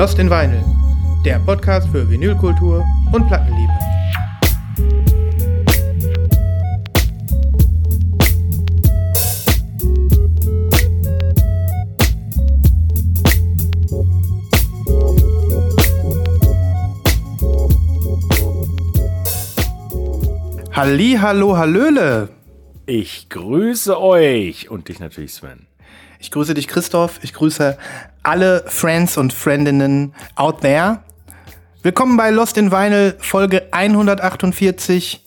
Lost in Vinyl, der Podcast für Vinylkultur und Plattenliebe. Halli, hallo, hallöle. Ich grüße euch und dich natürlich, Sven. Ich grüße dich, Christoph. Ich grüße alle Friends und Friendinnen out there. Willkommen bei Lost in Vinyl, Folge 148.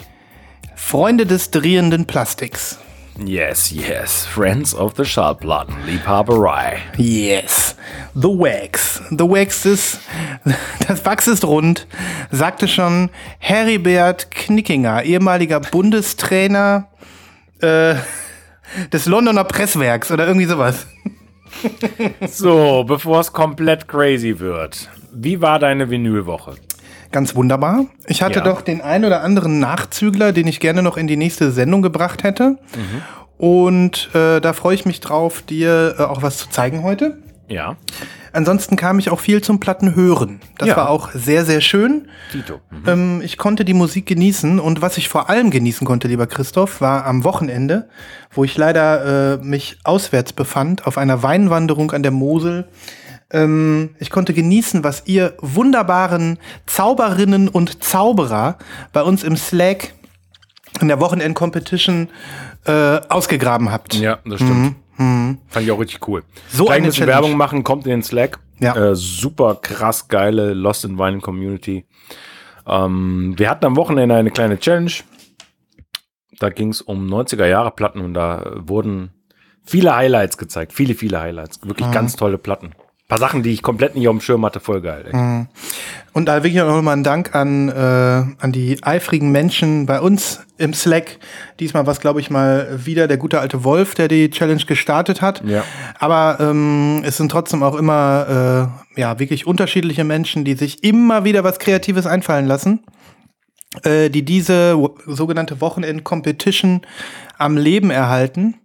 Freunde des drehenden Plastiks. Yes, yes. Friends of the Schallplatten, Liebhaberei. Yes. The Wax. The Wax ist, das Wachs ist rund, sagte schon Heribert Knickinger, ehemaliger Bundestrainer äh, des Londoner Presswerks oder irgendwie sowas. So, bevor es komplett crazy wird. Wie war deine Vinylwoche? Ganz wunderbar. Ich hatte Ja. doch den ein oder anderen Nachzügler, den ich gerne noch in die nächste Sendung gebracht hätte. Und äh, da freue ich mich drauf, dir äh, auch was zu zeigen heute. Ja, Ansonsten kam ich auch viel zum Platten hören. Das Ja. war auch sehr, sehr schön. Tito. Mhm. Ähm, ich konnte die Musik genießen und was ich vor allem genießen konnte, lieber Christoph, war am Wochenende, wo ich leider äh, mich auswärts befand, auf einer Weinwanderung an der Mosel. Ähm, ich konnte genießen, was ihr wunderbaren Zauberinnen und Zauberer bei uns im Slack in der Wochenend-Competition äh, ausgegraben habt. Ja, das stimmt. Fand ich auch richtig cool. So Gleich eine ein bisschen Challenge. Werbung machen, kommt in den Slack. Ja. Äh, super krass geile Lost in Vinyl Community. Ähm, wir hatten am Wochenende eine kleine Challenge. Da ging es um 90er Jahre Platten und da wurden viele Highlights gezeigt. Viele, viele Highlights. Wirklich ganz tolle Platten. Paar Sachen, die ich komplett nicht auf dem Schirm hatte. Voll geil. Ey. Und da wirklich auch nochmal ein Dank an, äh, an die eifrigen Menschen bei uns im Slack. Diesmal war es, glaube ich, mal wieder der gute alte Wolf, der die Challenge gestartet hat. Ja. Aber ähm, es sind trotzdem auch immer äh, ja, wirklich unterschiedliche Menschen, die sich immer wieder was Kreatives einfallen lassen, äh, die diese sogenannte Wochenend-Competition am Leben erhalten.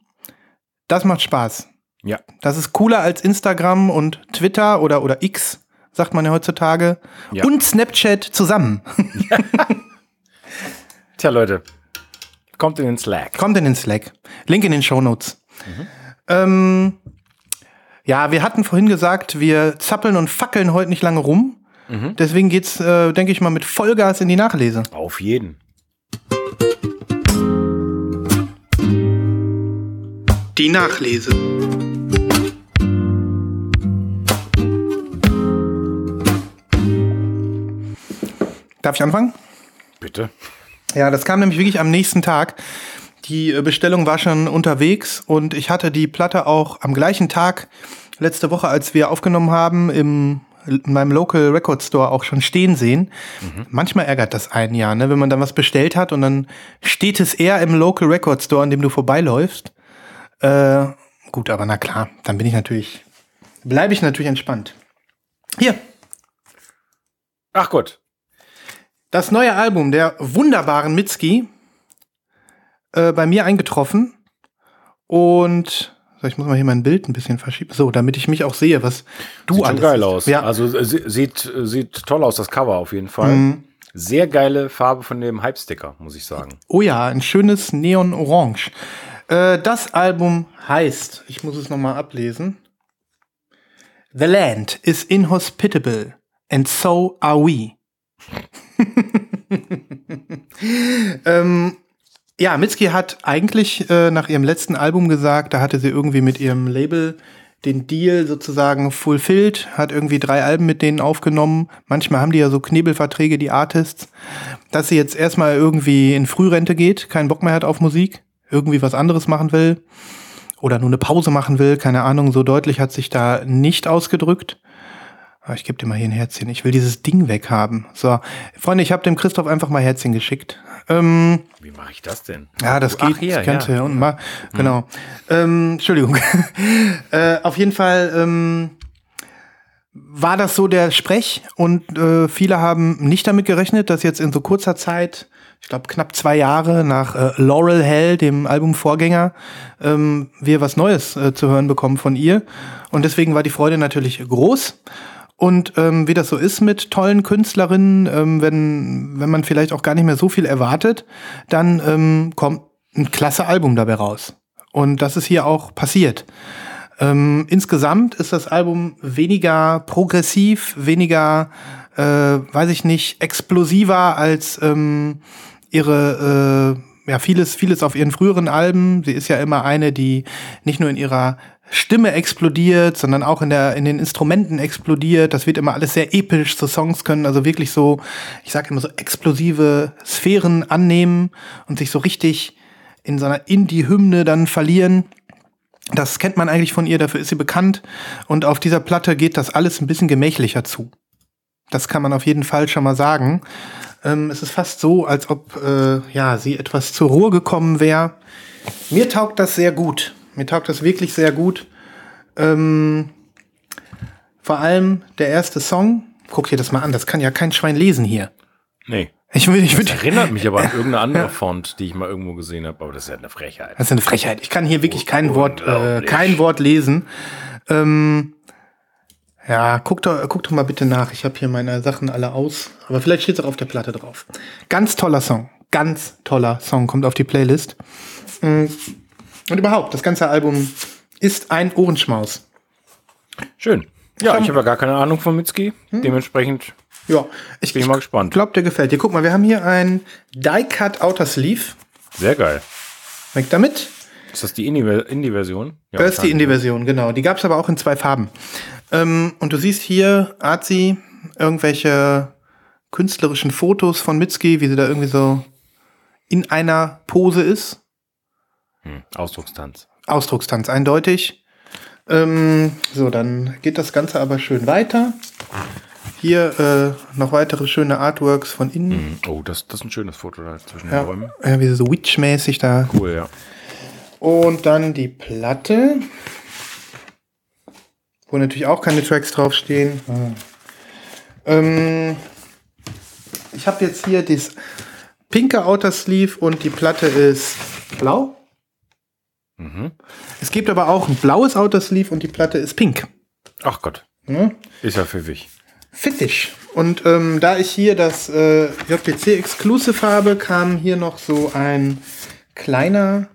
Das macht Spaß. Ja. Das ist cooler als Instagram und Twitter oder, oder X, sagt man ja heutzutage. Ja. Und Snapchat zusammen. Tja, Leute. Kommt in den Slack. Kommt in den Slack. Link in den Show Notes. Ähm, ja, wir hatten vorhin gesagt, wir zappeln und fackeln heute nicht lange rum. Deswegen geht's, äh, denke ich mal, mit Vollgas in die Nachlese. Auf jeden. Die Nachlese. Darf ich anfangen? Bitte. Ja, das kam nämlich wirklich am nächsten Tag. Die äh, Bestellung war schon unterwegs und ich hatte die Platte auch am gleichen Tag letzte Woche, als wir aufgenommen haben, im, in meinem Local Record Store auch schon stehen sehen. Manchmal ärgert das einen ja, ne? wenn man dann was bestellt hat und dann steht es eher im Local Record Store, an dem du vorbeiläufst. Äh, gut, aber na klar, dann bin ich natürlich, bleibe ich natürlich entspannt. Hier, Ach Gott. Das neue Album der wunderbaren Mitski äh, bei mir eingetroffen. Und so, ich muss mal hier mein Bild ein bisschen verschieben. So, damit ich mich auch sehe, was du Sieht alles schon geil aus. Ja, Also äh, sie- sieht, sieht toll aus, das Cover auf jeden Fall. Sehr geile Farbe von dem Hype-Sticker, muss ich sagen. oh ja, ein schönes Neon-Orange. Äh, das Album heißt, ich muss es nochmal ablesen. The land is inhospitable and so are we. ähm, ja, Mitski hat eigentlich äh, nach ihrem letzten Album gesagt, da hatte sie irgendwie mit ihrem Label den Deal sozusagen fulfilled, hat irgendwie drei Alben mit denen aufgenommen. Manchmal haben die ja so Knebelverträge, die Artists, dass sie jetzt erstmal irgendwie in Frührente geht, keinen Bock mehr hat auf Musik, irgendwie was anderes machen will oder nur eine Pause machen will, keine Ahnung, so deutlich hat sich da nicht ausgedrückt. Aber ich gebe dir mal hier ein Herzchen. Ich will dieses Ding weghaben. So, Freunde, ich habe dem Christoph einfach mal Herzchen geschickt. Ähm, Wie mache ich das denn? ja, das Ach, geht. hier, das kannst du ja. unten mal. Genau. Ähm, Entschuldigung. äh, auf jeden Fall ähm, war das so der Sprech und äh, viele haben nicht damit gerechnet, dass jetzt in so kurzer Zeit, ich glaube knapp zwei Jahre nach äh, Laurel Hell, dem Albumvorgänger, ähm, wir was Neues äh, zu hören bekommen von ihr. Und deswegen war die Freude natürlich groß. Und ähm, wie das so ist mit tollen Künstlerinnen, ähm, wenn, wenn man vielleicht auch gar nicht mehr so viel erwartet, dann ähm, kommt ein klasse Album dabei raus. Und das ist hier auch passiert. Ähm, insgesamt ist das Album weniger progressiv, weniger, äh, weiß ich nicht, explosiver als ähm, ihre, äh, ja, vieles, vieles auf ihren früheren Alben. Sie ist ja immer eine, die nicht nur in ihrer Stimme explodiert, sondern auch in der in den Instrumenten explodiert. Das wird immer alles sehr episch. So Songs können also wirklich so, ich sage immer so explosive Sphären annehmen und sich so richtig in so einer Indie-Hymne dann verlieren. Das kennt man eigentlich von ihr, dafür ist sie bekannt. Und auf dieser Platte geht das alles ein bisschen gemächlicher zu. Das kann man auf jeden Fall schon mal sagen. Ähm, es ist fast so, als ob äh, ja sie etwas zur Ruhe gekommen wäre. Mir taugt das sehr gut. Mir taugt das wirklich sehr gut. Ähm, vor allem der erste Song. Guck dir das mal an. Das kann ja kein Schwein lesen hier. Nee. Ich will, ich will, Das erinnert mich aber an irgendeine andere Font, die ich mal irgendwo gesehen habe, aber das ist ja eine Frechheit. Das ist eine Frechheit. Ich kann hier wirklich kein Oh, Wort, äh, kein Wort lesen. Ähm, ja, guck doch, guck doch mal bitte nach. Ich habe hier meine Sachen alle aus. Aber vielleicht steht es auch auf der Platte drauf. Ganz toller Song. Ganz toller Song. Kommt auf die Playlist. Mm. Und überhaupt, das ganze Album ist ein Ohrenschmaus. Schön. Ja, ich habe ja gar keine Ahnung von Mitski. Dementsprechend Ja, ich, bin ich mal gespannt. glaube, der gefällt dir. Guck mal, wir haben hier ein Die-Cut Outer Sleeve. Sehr geil. Weg damit. Ist das die Indie- Indie-Version? Ja, Das ist die wahrscheinlich. Indie-Version, genau. Die gab es aber auch in zwei Farben. Ähm, und du siehst hier, Arzi, irgendwelche künstlerischen Fotos von Mitski, wie sie da irgendwie so in einer Pose ist. Hm, Ausdruckstanz. Ausdruckstanz eindeutig. Ähm, so, dann geht das Ganze aber schön weiter. Hier äh, noch weitere schöne Artworks von innen. Hm, Oh, das, das ist ein schönes Foto da zwischen Ja, den Bäumen. ja, wie sie so Witch-mäßig da. Cool, ja. Und dann die Platte, wo natürlich auch keine Tracks draufstehen. Ähm, ich habe jetzt hier das pinke Outer Sleeve und die Platte ist blau. Mhm. Es gibt aber auch ein blaues Outer Sleeve und die Platte ist pink. Ach Gott, Ne? ist ja pfiffig. Fittisch. Und ähm, da ich hier das äh, JPC Exclusive habe, kam hier noch so ein kleiner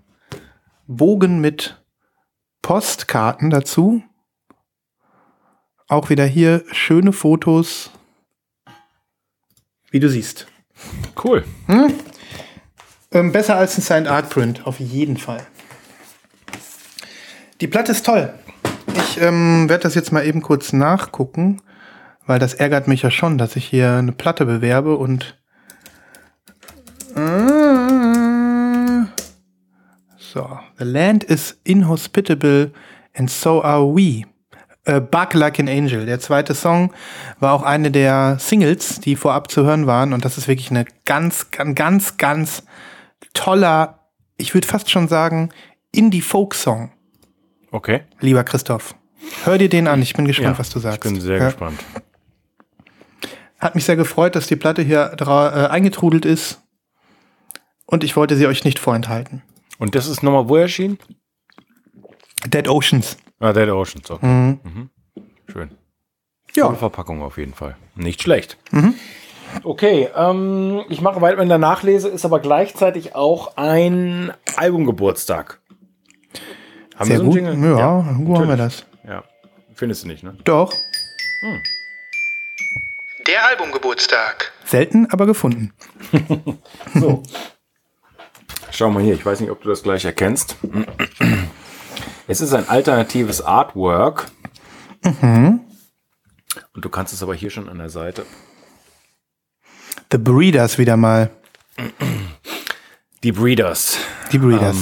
Bogen mit Postkarten dazu. Auch wieder hier schöne Fotos, wie du siehst. Cool. Ähm, besser als ein Signed Art Print, auf jeden Fall. Die Platte ist toll. Ich ähm, werde das jetzt mal eben kurz nachgucken, weil das ärgert mich ja schon, dass ich hier eine Platte bewerbe und. Äh, so, the land is inhospitable and so are we. Äh, Bug Like an Angel. Der zweite Song war auch eine der Singles, die vorab zu hören waren. Und das ist wirklich eine ganz, ganz, ganz, ganz toller, ich würde fast schon sagen, Indie-Folk-Song, Okay. lieber Christoph. Hör dir den an, ich bin gespannt, Ja, was du sagst. Ich bin sehr Ja. gespannt. Hat mich sehr gefreut, dass die Platte hier äh, eingetrudelt ist. Und ich wollte sie euch nicht vorenthalten. Und das ist nochmal wo erschienen? Dead Oceans. Ah, Dead Oceans. Okay. Mhm. Schön. Ja. Tolle Verpackung auf jeden Fall. Nicht schlecht. Okay, ähm, ich mache weiter mit der Nachlese, ist aber gleichzeitig auch ein Albumgeburtstag. Haben Sehr so einen gut. Jingle? Ja, wo haben wir das? Ja, findest du nicht, ne? Doch. Der Albumgeburtstag. Selten, aber gefunden. So. Schau mal hier, ich weiß nicht, ob du das gleich erkennst. Es ist ein alternatives Artwork. Mhm. Und du kannst es aber hier schon an der Seite. The Breeders wieder mal. Die Breeders. Die Breeders.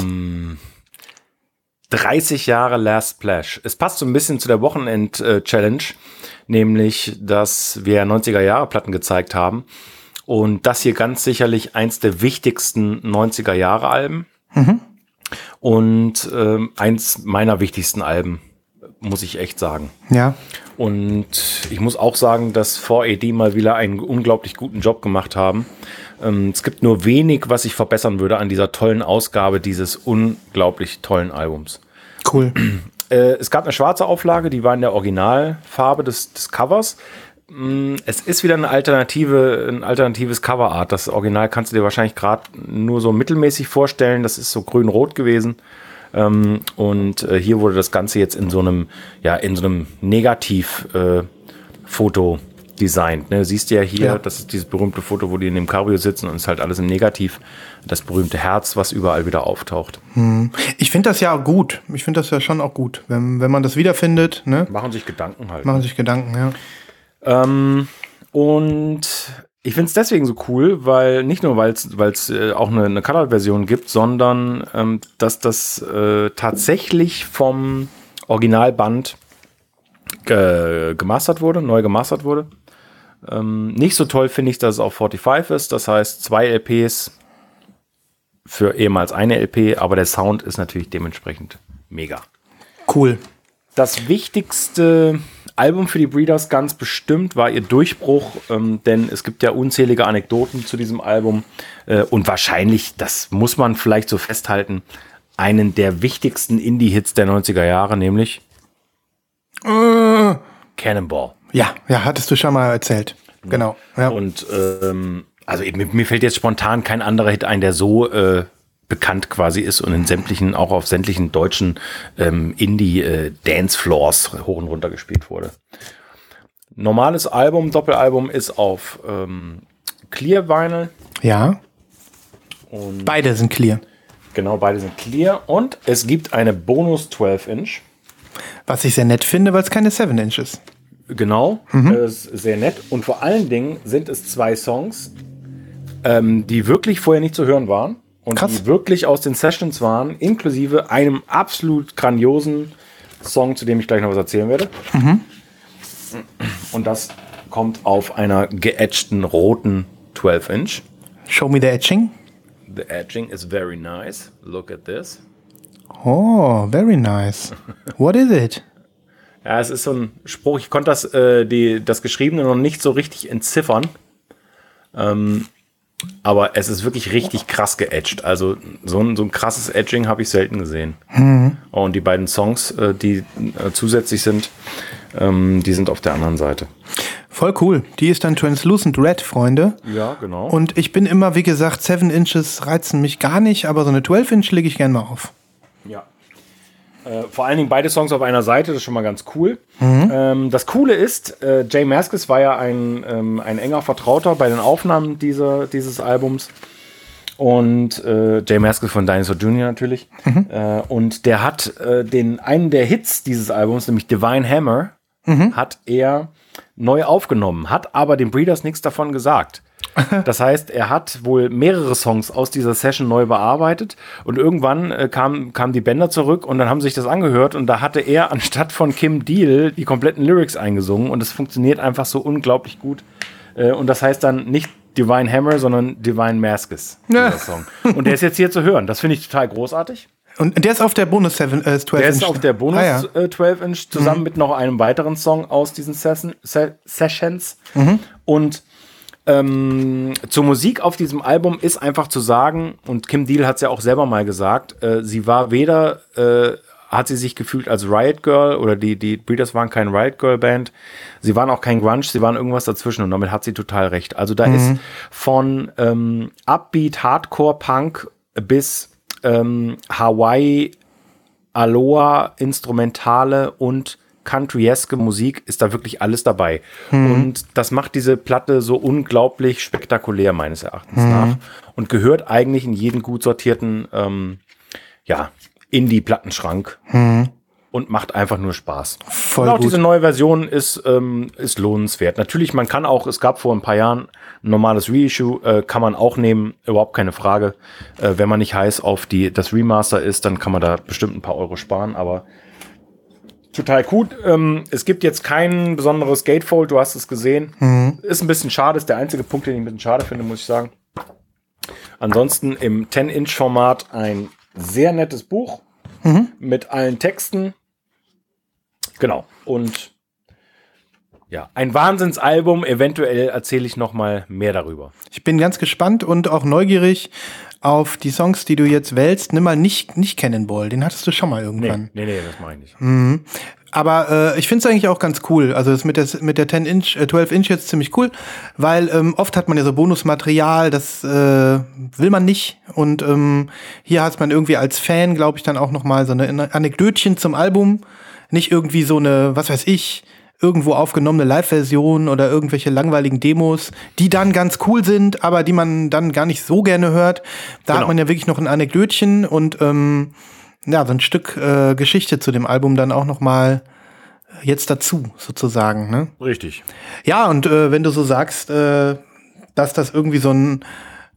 30 Jahre Last Splash. Es passt so ein bisschen zu der Wochenend-Challenge, nämlich, dass wir 90er-Jahre-Platten gezeigt haben. Und das hier ganz sicherlich eins der wichtigsten 90er-Jahre-Alben. Und ähm, eins meiner wichtigsten Alben, muss ich echt sagen. ja. Und ich muss auch sagen, dass 4AD mal wieder einen unglaublich guten Job gemacht haben. Ähm, es gibt nur wenig, was ich verbessern würde an dieser tollen Ausgabe dieses unglaublich tollen Albums. Cool. Äh, es gab eine schwarze Auflage, die war in der Originalfarbe des, des Covers. Mm, Es ist wieder eine alternative, ein alternatives Coverart. Das Original kannst du dir wahrscheinlich gerade nur so mittelmäßig vorstellen. Das ist so grün-rot gewesen. Ähm, und äh, hier wurde das Ganze jetzt in so einem, ja, in so einem Negativ-Foto designt. Ne? Siehst du ja hier, Ja. das ist dieses berühmte Foto, wo die in dem Cabrio sitzen und es ist halt alles im Negativ. Das berühmte Herz, was überall wieder auftaucht. Ich finde das ja gut. Ich finde das ja schon auch gut. Wenn, wenn man das wiederfindet, ne? Machen sich Gedanken halt. machen sich Gedanken, ja. Ähm, und ich finde es deswegen so cool, weil nicht nur, weil es äh, auch eine, eine Colored-Version gibt, sondern ähm, dass das äh, tatsächlich vom Originalband ge gemastert wurde, neu gemastert wurde. Ähm, nicht so toll finde ich, dass es auf 45 ist, das heißt zwei LPs für ehemals eine LP, aber der Sound ist natürlich dementsprechend mega Cool. das wichtigste Album für die Breeders ganz bestimmt war ihr Durchbruch, ähm, denn es gibt ja unzählige Anekdoten zu diesem Album äh, und wahrscheinlich, das muss man vielleicht so festhalten, einen der wichtigsten Indie-Hits der 90er Jahre, nämlich Äh, Cannonball. ja, ja, hattest du schon mal erzählt. Genau. Ja. Und ähm, also mir, mir fällt jetzt spontan kein anderer Hit ein, der so äh, bekannt quasi ist und in sämtlichen, auch auf sämtlichen deutschen ähm, Indie-Dance-Floors hoch und runter gespielt wurde. Normales Album, Doppelalbum ist auf ähm, Clear Vinyl ja. und Beide sind clear. genau beide sind Clear und es gibt eine Bonus 12 Inch. Was ich sehr nett finde, weil es keine 7 Inch ist. Genau, äh, ist sehr nett. Und vor allen Dingen sind es zwei Songs, ähm, die wirklich vorher nicht zu hören waren und Krass. die wirklich aus den Sessions waren, inklusive einem absolut grandiosen Song, zu dem ich gleich noch was erzählen werde. Und das kommt auf einer geedgten roten 12 Inch. Show me the etching. The edging is very nice. Look at this. Oh, very nice. What is it? Ja, es ist so ein Spruch, ich konnte das, äh, die, das Geschriebene noch nicht so richtig entziffern. Ähm, aber es ist wirklich richtig krass geedged. Also so ein, so ein krasses Edging habe ich selten gesehen. Und die beiden Songs, äh, die äh, zusätzlich sind, ähm, die sind auf der anderen Seite. Voll cool. Die ist dann Translucent Red, Freunde. Ja, genau. Und ich bin immer, wie gesagt, 7 Inches reizen mich gar nicht, aber so eine 12 Inch lege ich gern mal auf. Äh, vor allen Dingen beide Songs auf einer Seite, das ist schon mal ganz cool. Ähm, das Coole ist, äh, Jay Maskis war ja ein, ähm, ein enger Vertrauter bei den Aufnahmen dieser, dieses Albums. Und äh, Jay Maskis von Dinosaur Jr. natürlich. Äh, und der hat äh, den, einen der Hits dieses Albums, nämlich Divine Hammer, hat er neu aufgenommen, hat aber den Breeders nichts davon gesagt. Das heißt, er hat wohl mehrere Songs aus dieser Session neu bearbeitet und irgendwann äh, kam, kamen die Bänder zurück und dann haben sich das angehört und da hatte er anstatt von Kim Deal die kompletten Lyrics eingesungen und es funktioniert einfach so unglaublich gut. Äh, und das heißt dann nicht Divine Hammer, sondern Divine Maskis, dieser Ja. Song. Und der ist jetzt hier zu hören. Das finde ich total großartig. Und der ist auf der Bonus 7, äh, 12 Der Inch. ist auf der Bonus Ah, ja. Mhm. äh, 12 Inch zusammen mit noch einem weiteren Song aus diesen Se Sessions. Mhm. Und ähm, zur Musik auf diesem Album ist einfach zu sagen, und Kim Deal hat es ja auch selber mal gesagt, äh, sie war weder, äh, hat sie sich gefühlt als Riot Girl oder die, die Breeders waren kein Riot Girl Band, sie waren auch kein Grunge, sie waren irgendwas dazwischen und damit hat sie total recht. Also da ist von ähm, Upbeat, Hardcore, Punk bis ähm, Hawaii Aloha, instrumentale und countryeske Musik ist da wirklich alles dabei. Und das macht diese Platte so unglaublich spektakulär, meines Erachtens nach. Und gehört eigentlich in jeden gut sortierten, ähm, ja, Indie-Plattenschrank. Und macht einfach nur Spaß. Voll und auch gut. diese neue Version ist, ähm, ist lohnenswert. Natürlich, man kann auch, es gab vor ein paar Jahren ein normales Reissue, äh, kann man auch nehmen, überhaupt keine Frage. Äh, wenn man nicht heiß auf die, das Remaster ist, dann kann man da bestimmt ein paar Euro sparen, aber total gut. Ähm, es gibt jetzt kein besonderes Gatefold, du hast es gesehen. Ist ein bisschen schade, ist der einzige Punkt, den ich ein bisschen schade finde, muss ich sagen. Ansonsten im 10-Inch-Format ein sehr nettes Buch mit allen Texten. Genau. Und ja, ein Wahnsinnsalbum. Eventuell erzähle ich noch mal mehr darüber. Ich bin ganz gespannt und auch neugierig. Auf die Songs, die du jetzt wählst, nimm mal nicht, nicht Cannonball. Den hattest du schon mal Nee, irgendwann. nee, nee, das mache ich nicht. Mhm. Aber äh, ich finde es eigentlich auch ganz cool. Also das mit der, mit der 10 Inch, äh, 12 Inch jetzt ziemlich cool, weil ähm, oft hat man ja so Bonusmaterial, das äh, will man nicht. Und ähm, hier hat man irgendwie als Fan, glaube ich, dann auch noch mal so eine Anekdötchen zum Album. Nicht irgendwie so eine, was weiß ich, irgendwo aufgenommene Live-Version oder irgendwelche langweiligen Demos, die dann ganz cool sind, aber die man dann gar nicht so gerne hört. Da Genau. hat man ja wirklich noch ein Anekdötchen und ähm, ja, so ein Stück äh, Geschichte zu dem Album dann auch noch mal jetzt dazu, sozusagen. Ne? Richtig. Ja, und äh, wenn du so sagst, äh, dass das irgendwie so ein,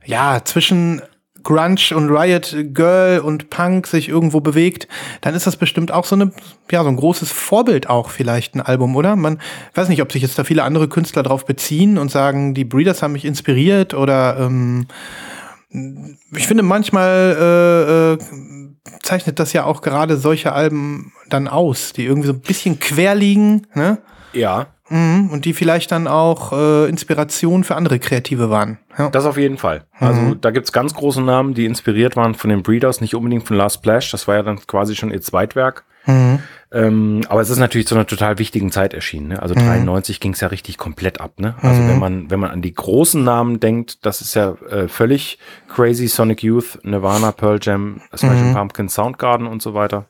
ja, zwischen Grunge und Riot Girl und Punk sich irgendwo bewegt, dann ist das bestimmt auch so eine, ja, so ein großes Vorbild auch vielleicht ein Album, oder? Man weiß nicht, ob sich jetzt da viele andere Künstler drauf beziehen und sagen, die Breeders haben mich inspiriert oder ähm, ich finde manchmal äh, äh, zeichnet das ja auch gerade solche Alben dann aus, die irgendwie so ein bisschen quer liegen, ne? Ja, Mhm, und die vielleicht dann auch äh, Inspiration für andere Kreative waren. Ja. das auf jeden Fall. Also da gibt's ganz große Namen, die inspiriert waren von den Breeders, nicht unbedingt von Last Splash. Das war ja dann quasi schon ihr Zweitwerk. Mhm. Ähm, aber es ist natürlich zu einer total wichtigen Zeit erschienen. Ne? Also 93 ging's ja richtig komplett ab. Ne? Also wenn man wenn man an die großen Namen denkt, das ist ja äh, völlig crazy. Sonic Youth, Nirvana, Pearl Jam, Smashing Pumpkins, Soundgarden und so weiter.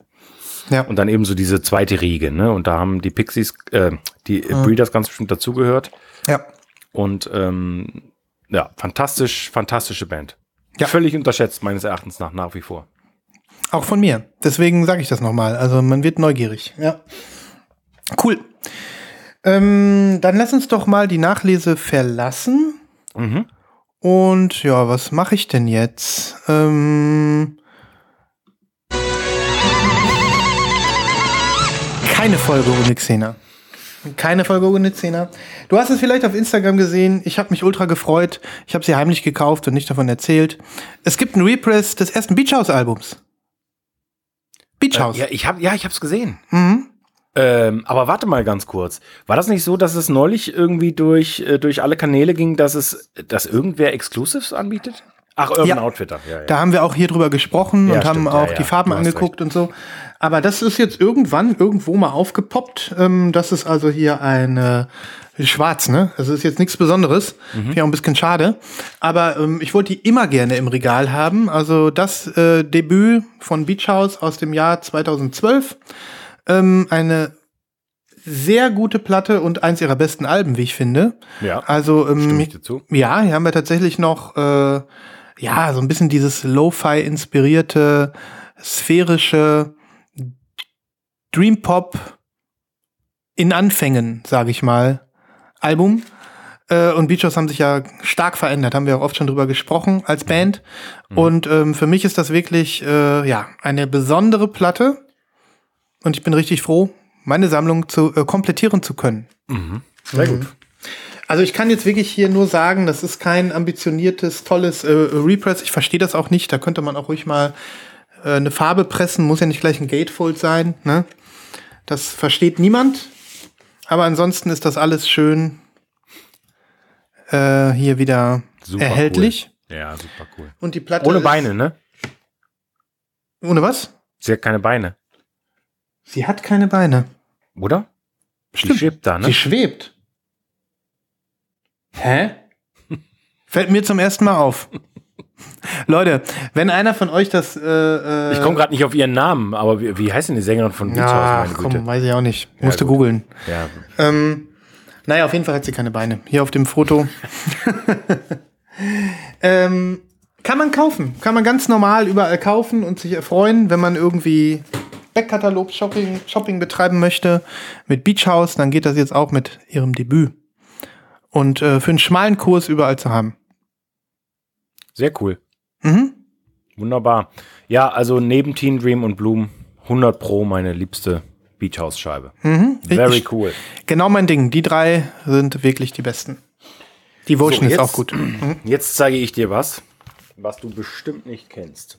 Ja. Und dann eben so diese zweite Riege. Ne? Und da haben die Pixies, äh, die Breeders ganz bestimmt dazugehört. ja. Und ähm, ja, fantastisch, fantastische Band. Ja. Völlig unterschätzt meines Erachtens nach nach wie vor. Auch von mir. Deswegen sage ich das nochmal. Also man wird neugierig. Ja. Cool. Ähm, dann lass uns doch mal die Nachlese verlassen. Mhm. Und ja, was mache ich denn jetzt? Ähm, keine Folge ohne Xena. Keine Folge ohne Xena. Du hast es vielleicht auf Instagram gesehen. Ich habe mich ultra gefreut. Ich habe sie heimlich gekauft und nicht davon erzählt. Es gibt einen Repress des ersten Beach House Albums. Beach House. Ja, ich habe ja, ich hab's gesehen. Mhm. Ähm, aber warte mal ganz kurz. War das nicht so, dass es neulich irgendwie durch, äh, durch alle Kanäle ging, dass es, dass irgendwer Exclusives anbietet? Ach, Urban Ja. Outfitter. Ja, ja. Da haben wir auch hier drüber gesprochen Ja, und haben stimmt, auch ja, ja. die Farben angeguckt und so. Aber das ist jetzt irgendwann irgendwo mal aufgepoppt. Ähm, das ist also hier ein Schwarz, ne? Also ist jetzt nichts Besonderes. Mhm. Auch ein bisschen schade. Aber ähm, ich wollte die immer gerne im Regal haben. Also das äh, Debüt von Beach House aus dem Jahr 2012. Ähm, eine sehr gute Platte und eins ihrer besten Alben, wie ich finde. Ja. Also ähm, ja, hier haben wir tatsächlich noch äh, ja so ein bisschen dieses Lo-fi inspirierte sphärische Dream Pop in Anfängen, sage ich mal, Album. Äh, und Beach House haben sich ja stark verändert, haben wir auch oft schon drüber gesprochen als Band. Und ähm, für mich ist das wirklich äh, ja eine besondere Platte. Und ich bin richtig froh, meine Sammlung zu äh, komplettieren zu können. Sehr gut. Also ich kann jetzt wirklich hier nur sagen, das ist kein ambitioniertes, tolles äh, Repress. Ich verstehe das auch nicht. Da könnte man auch ruhig mal äh, eine Farbe pressen. Muss ja nicht gleich ein Gatefold sein. Ne? Das versteht niemand. Aber ansonsten ist das alles schön äh, hier wieder Super erhältlich. Cool. Ja, super cool. Und die Platte Ohne Beine, ne? Ohne was? Sie hat keine Beine, Sie hat keine Beine. oder? Die Stimmt. schwebt da, ne? Sie schwebt. Hä? Fällt mir zum ersten Mal auf. Leute, wenn einer von euch das. Äh, äh, Ich komme gerade nicht auf ihren Namen, aber wie, wie heißt denn die Sängerin von Beach House, Ja, meine komm, Güte? weiß ich auch nicht. Musste gut. googeln. Ja, Ähm, naja, auf jeden Fall hat sie keine Beine. Hier auf dem Foto. ähm, kann man kaufen. Kann man ganz normal überall kaufen und sich erfreuen, wenn man irgendwie Backkatalog-Shopping Shopping betreiben möchte mit Beach House, dann geht das jetzt auch mit ihrem Debüt. Und äh, für einen schmalen Kurs überall zu haben. sehr cool. Mhm. Wunderbar. Ja, also neben Teen Dream und Bloom 100 Pro meine liebste Beach House Scheibe. Mhm. Very Ich- cool. Genau mein Ding. Die drei sind wirklich die besten. Devotion So, ist auch gut. Mhm. Jetzt zeige ich dir was, was du bestimmt nicht kennst,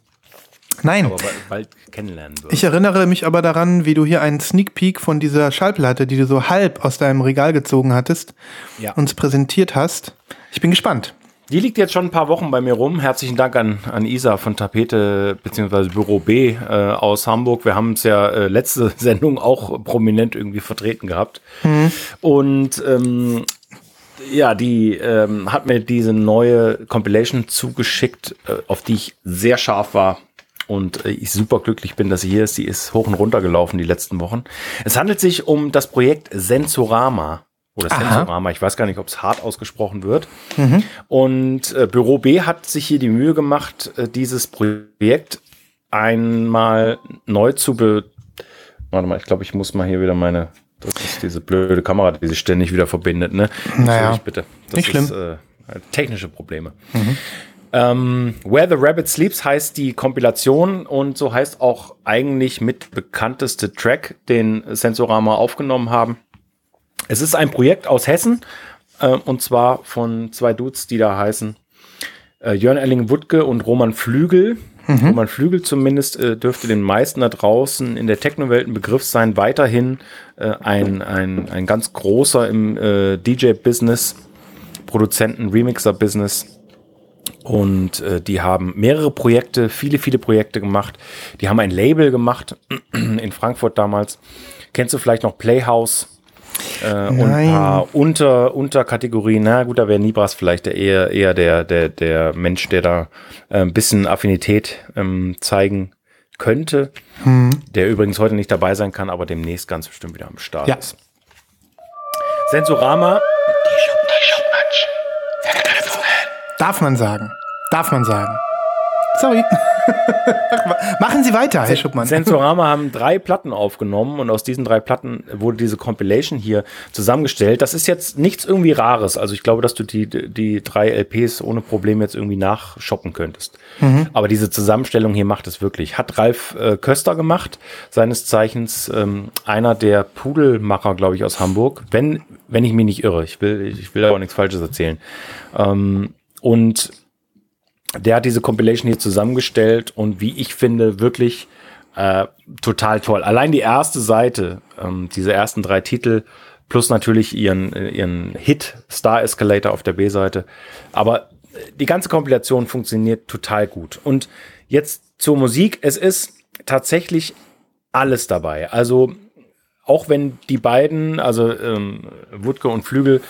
Nein. aber bald, kennenlernen wirst. Ich erinnere mich aber daran, wie du hier einen Sneak Peek von dieser Schallplatte, die du so halb aus deinem Regal gezogen hattest, Ja. uns präsentiert hast. Ich bin gespannt. Die liegt jetzt schon ein paar Wochen bei mir rum. Herzlichen Dank an, an Isa von Tapete bzw. Büro B äh, aus Hamburg. Wir haben es ja äh, letzte Sendung auch prominent irgendwie vertreten gehabt. Mhm. Und ähm, ja, die ähm, hat mir diese neue Compilation zugeschickt, äh, auf die ich sehr scharf war und äh, ich super glücklich bin, dass sie hier ist. Sie ist hoch und runter gelaufen die letzten Wochen. Es handelt sich um das Projekt Sensorama oder Sensorama, ich weiß gar nicht, ob es hart ausgesprochen wird. Mhm. Und äh, Büro B hat sich hier die Mühe gemacht, äh, dieses Projekt einmal neu zu be. Warte mal, ich glaube, ich muss mal hier wieder meine. Das ist diese blöde Kamera, die sich ständig wieder verbindet, ne? Naja, ich bitte. Das nicht schlimm. Ist, äh, technische Probleme. Mhm. Ähm, Where the Rabbit Sleeps heißt die Kompilation und so heißt auch eigentlich mit bekannteste Track, den Sensorama aufgenommen haben. Es ist ein Projekt aus Hessen äh, und zwar von zwei Dudes, die da heißen äh, Jörn Elling-Wuttke und Roman Flügel. Mhm. Roman Flügel zumindest äh, dürfte den meisten da draußen in der Techno-Welt ein Begriff sein. Weiterhin äh, ein, ein, ein ganz großer im äh, DJ-Business, Produzenten, Remixer-Business. Und äh, die haben mehrere Projekte, viele, viele Projekte gemacht. Die haben ein Label gemacht in Frankfurt damals. Kennst du vielleicht noch Playhouse? Äh, und ein paar Unter, Unterkategorien. Na gut, da wäre Nibras vielleicht eher, eher der, der, der Mensch, der da äh, ein bisschen Affinität ähm, zeigen könnte. Hm. Der übrigens heute nicht dabei sein kann, aber demnächst ganz bestimmt wieder am Start ja. ist. Sensorama. Darf man sagen. Darf man sagen. Sorry. Machen Sie weiter, Herr Schuppmann. Sensorama haben drei Platten aufgenommen und aus diesen drei Platten wurde diese Compilation hier zusammengestellt. Das ist jetzt nichts irgendwie Rares. Also ich glaube, dass du die, die drei LPs ohne Problem jetzt irgendwie nachshoppen könntest. Mhm. Aber diese Zusammenstellung hier macht es wirklich. Hat Ralf äh, Köster gemacht, seines Zeichens ähm, einer der Pudelmacher, glaube ich, aus Hamburg. Wenn, wenn ich mich nicht irre. Ich will, ich will auch nichts Falsches erzählen. Ähm, und der hat diese Compilation hier zusammengestellt und wie ich finde, wirklich äh, total toll. Allein die erste Seite, ähm, diese ersten drei Titel, plus natürlich ihren, ihren Hit Star Escalator auf der B-Seite. Aber die ganze Kompilation funktioniert total gut. Und jetzt zur Musik. Es ist tatsächlich alles dabei. Also auch wenn die beiden, also ähm, Wutke und Flügel,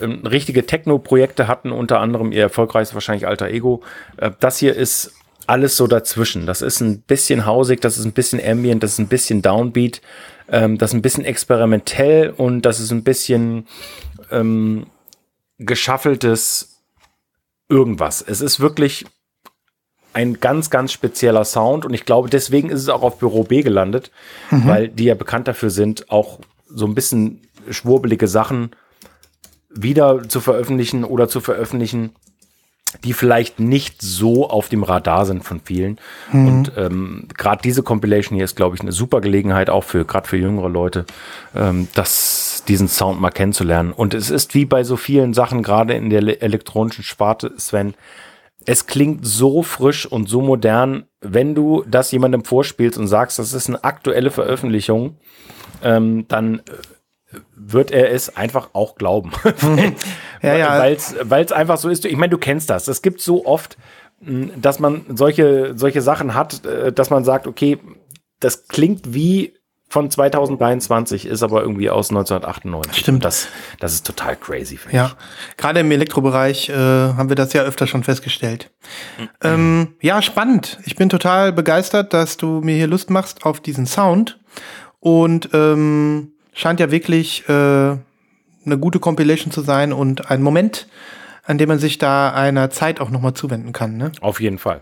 ähm, richtige Techno-Projekte hatten, unter anderem ihr erfolgreichstes wahrscheinlich Alter Ego, äh, das hier ist alles so dazwischen. Das ist ein bisschen hausig, das ist ein bisschen ambient, das ist ein bisschen Downbeat, ähm, das ist ein bisschen experimentell und das ist ein bisschen ähm, geschaffeltes irgendwas. Es ist wirklich ein ganz, ganz spezieller Sound und ich glaube, deswegen ist es auch auf Büro B gelandet, mhm. weil die ja bekannt dafür sind, auch so ein bisschen schwurbelige Sachen wieder zu veröffentlichen oder zu veröffentlichen, die vielleicht nicht so auf dem Radar sind von vielen. Mhm. Und ähm, gerade diese Compilation hier ist, glaube ich, eine super Gelegenheit, auch für gerade für jüngere Leute, ähm, das, diesen Sound mal kennenzulernen. Und es ist wie bei so vielen Sachen, gerade in der elektronischen Sparte, Sven, es klingt so frisch und so modern, wenn du das jemandem vorspielst und sagst, das ist eine aktuelle Veröffentlichung, ähm, dann äh, wird er es einfach auch glauben. ja, ja. Weil es einfach so ist. Ich meine, du kennst das. Es gibt so oft, hm, dass man solche, solche Sachen hat, äh, dass man sagt, okay, das klingt wie von 2023 ist aber irgendwie aus 1998. Stimmt. Das, das ist total crazy. Ja, ich. gerade im Elektrobereich äh, haben wir das ja öfter schon festgestellt. Mhm. Ähm, ja, spannend. Ich bin total begeistert, dass du mir hier Lust machst auf diesen Sound und ähm, scheint ja wirklich äh, eine gute Compilation zu sein und ein Moment, an dem man sich da einer Zeit auch nochmal zuwenden kann. Ne? Auf jeden Fall.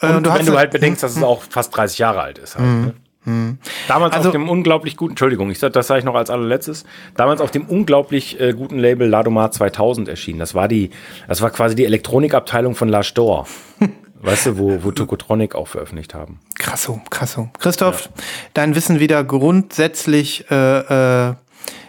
Und, äh, du wenn du halt bedenkst, dass es auch fast 30 Jahre alt ist. Halt, mhm. ne? Hm. Damals also, auf dem unglaublich guten, Entschuldigung, ich das sage ich noch als allerletztes. Damals auf dem unglaublich äh, guten Label Ladomar 2000 erschienen. Das war die, das war quasi die Elektronikabteilung von La Stor. weißt du, wo, wo Tokotronic auch veröffentlicht haben. Krasso, krasso. Christoph, ja. dein Wissen wieder grundsätzlich äh, äh,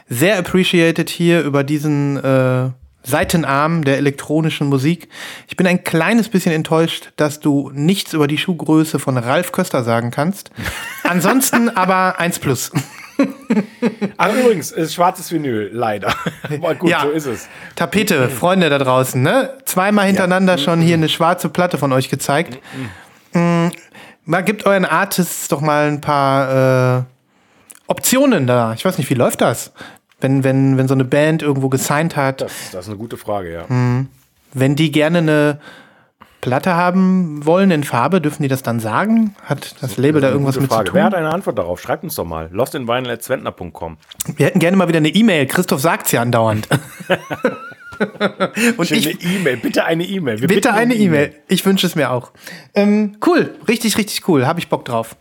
sehr appreciated hier über diesen äh, Seitenarm der elektronischen Musik. Ich bin ein kleines bisschen enttäuscht, dass du nichts über die Schuhgröße von Ralf Köster sagen kannst. Ansonsten aber eins plus. Ach, übrigens, ist schwarzes Vinyl, leider. Aber gut, Ja. so ist es. Tapete, Freunde da draußen, ne? Zweimal hintereinander schon hier eine schwarze Platte von euch gezeigt. Mm, Mal gebt euren Artists doch mal ein paar äh, Optionen da. Ich weiß nicht, wie läuft das? Wenn, wenn, wenn so eine Band irgendwo gesigned hat, Das, das ist eine gute Frage, ja. wenn die gerne eine Platte haben wollen in Farbe, dürfen die das dann sagen? Hat das Label da irgendwas mit zu Frage. Wer hat tun? eine Antwort darauf? Schreibt uns doch mal. lostinvinyl.zwentner.com. Wir hätten gerne mal wieder eine E-Mail. Christoph sagt's ja andauernd. Und Eine ich, E-Mail, bitte eine E-Mail. Bitte eine E-Mail. Ich wünsche es mir auch. Ähm, cool, richtig, richtig cool. Habe ich Bock drauf.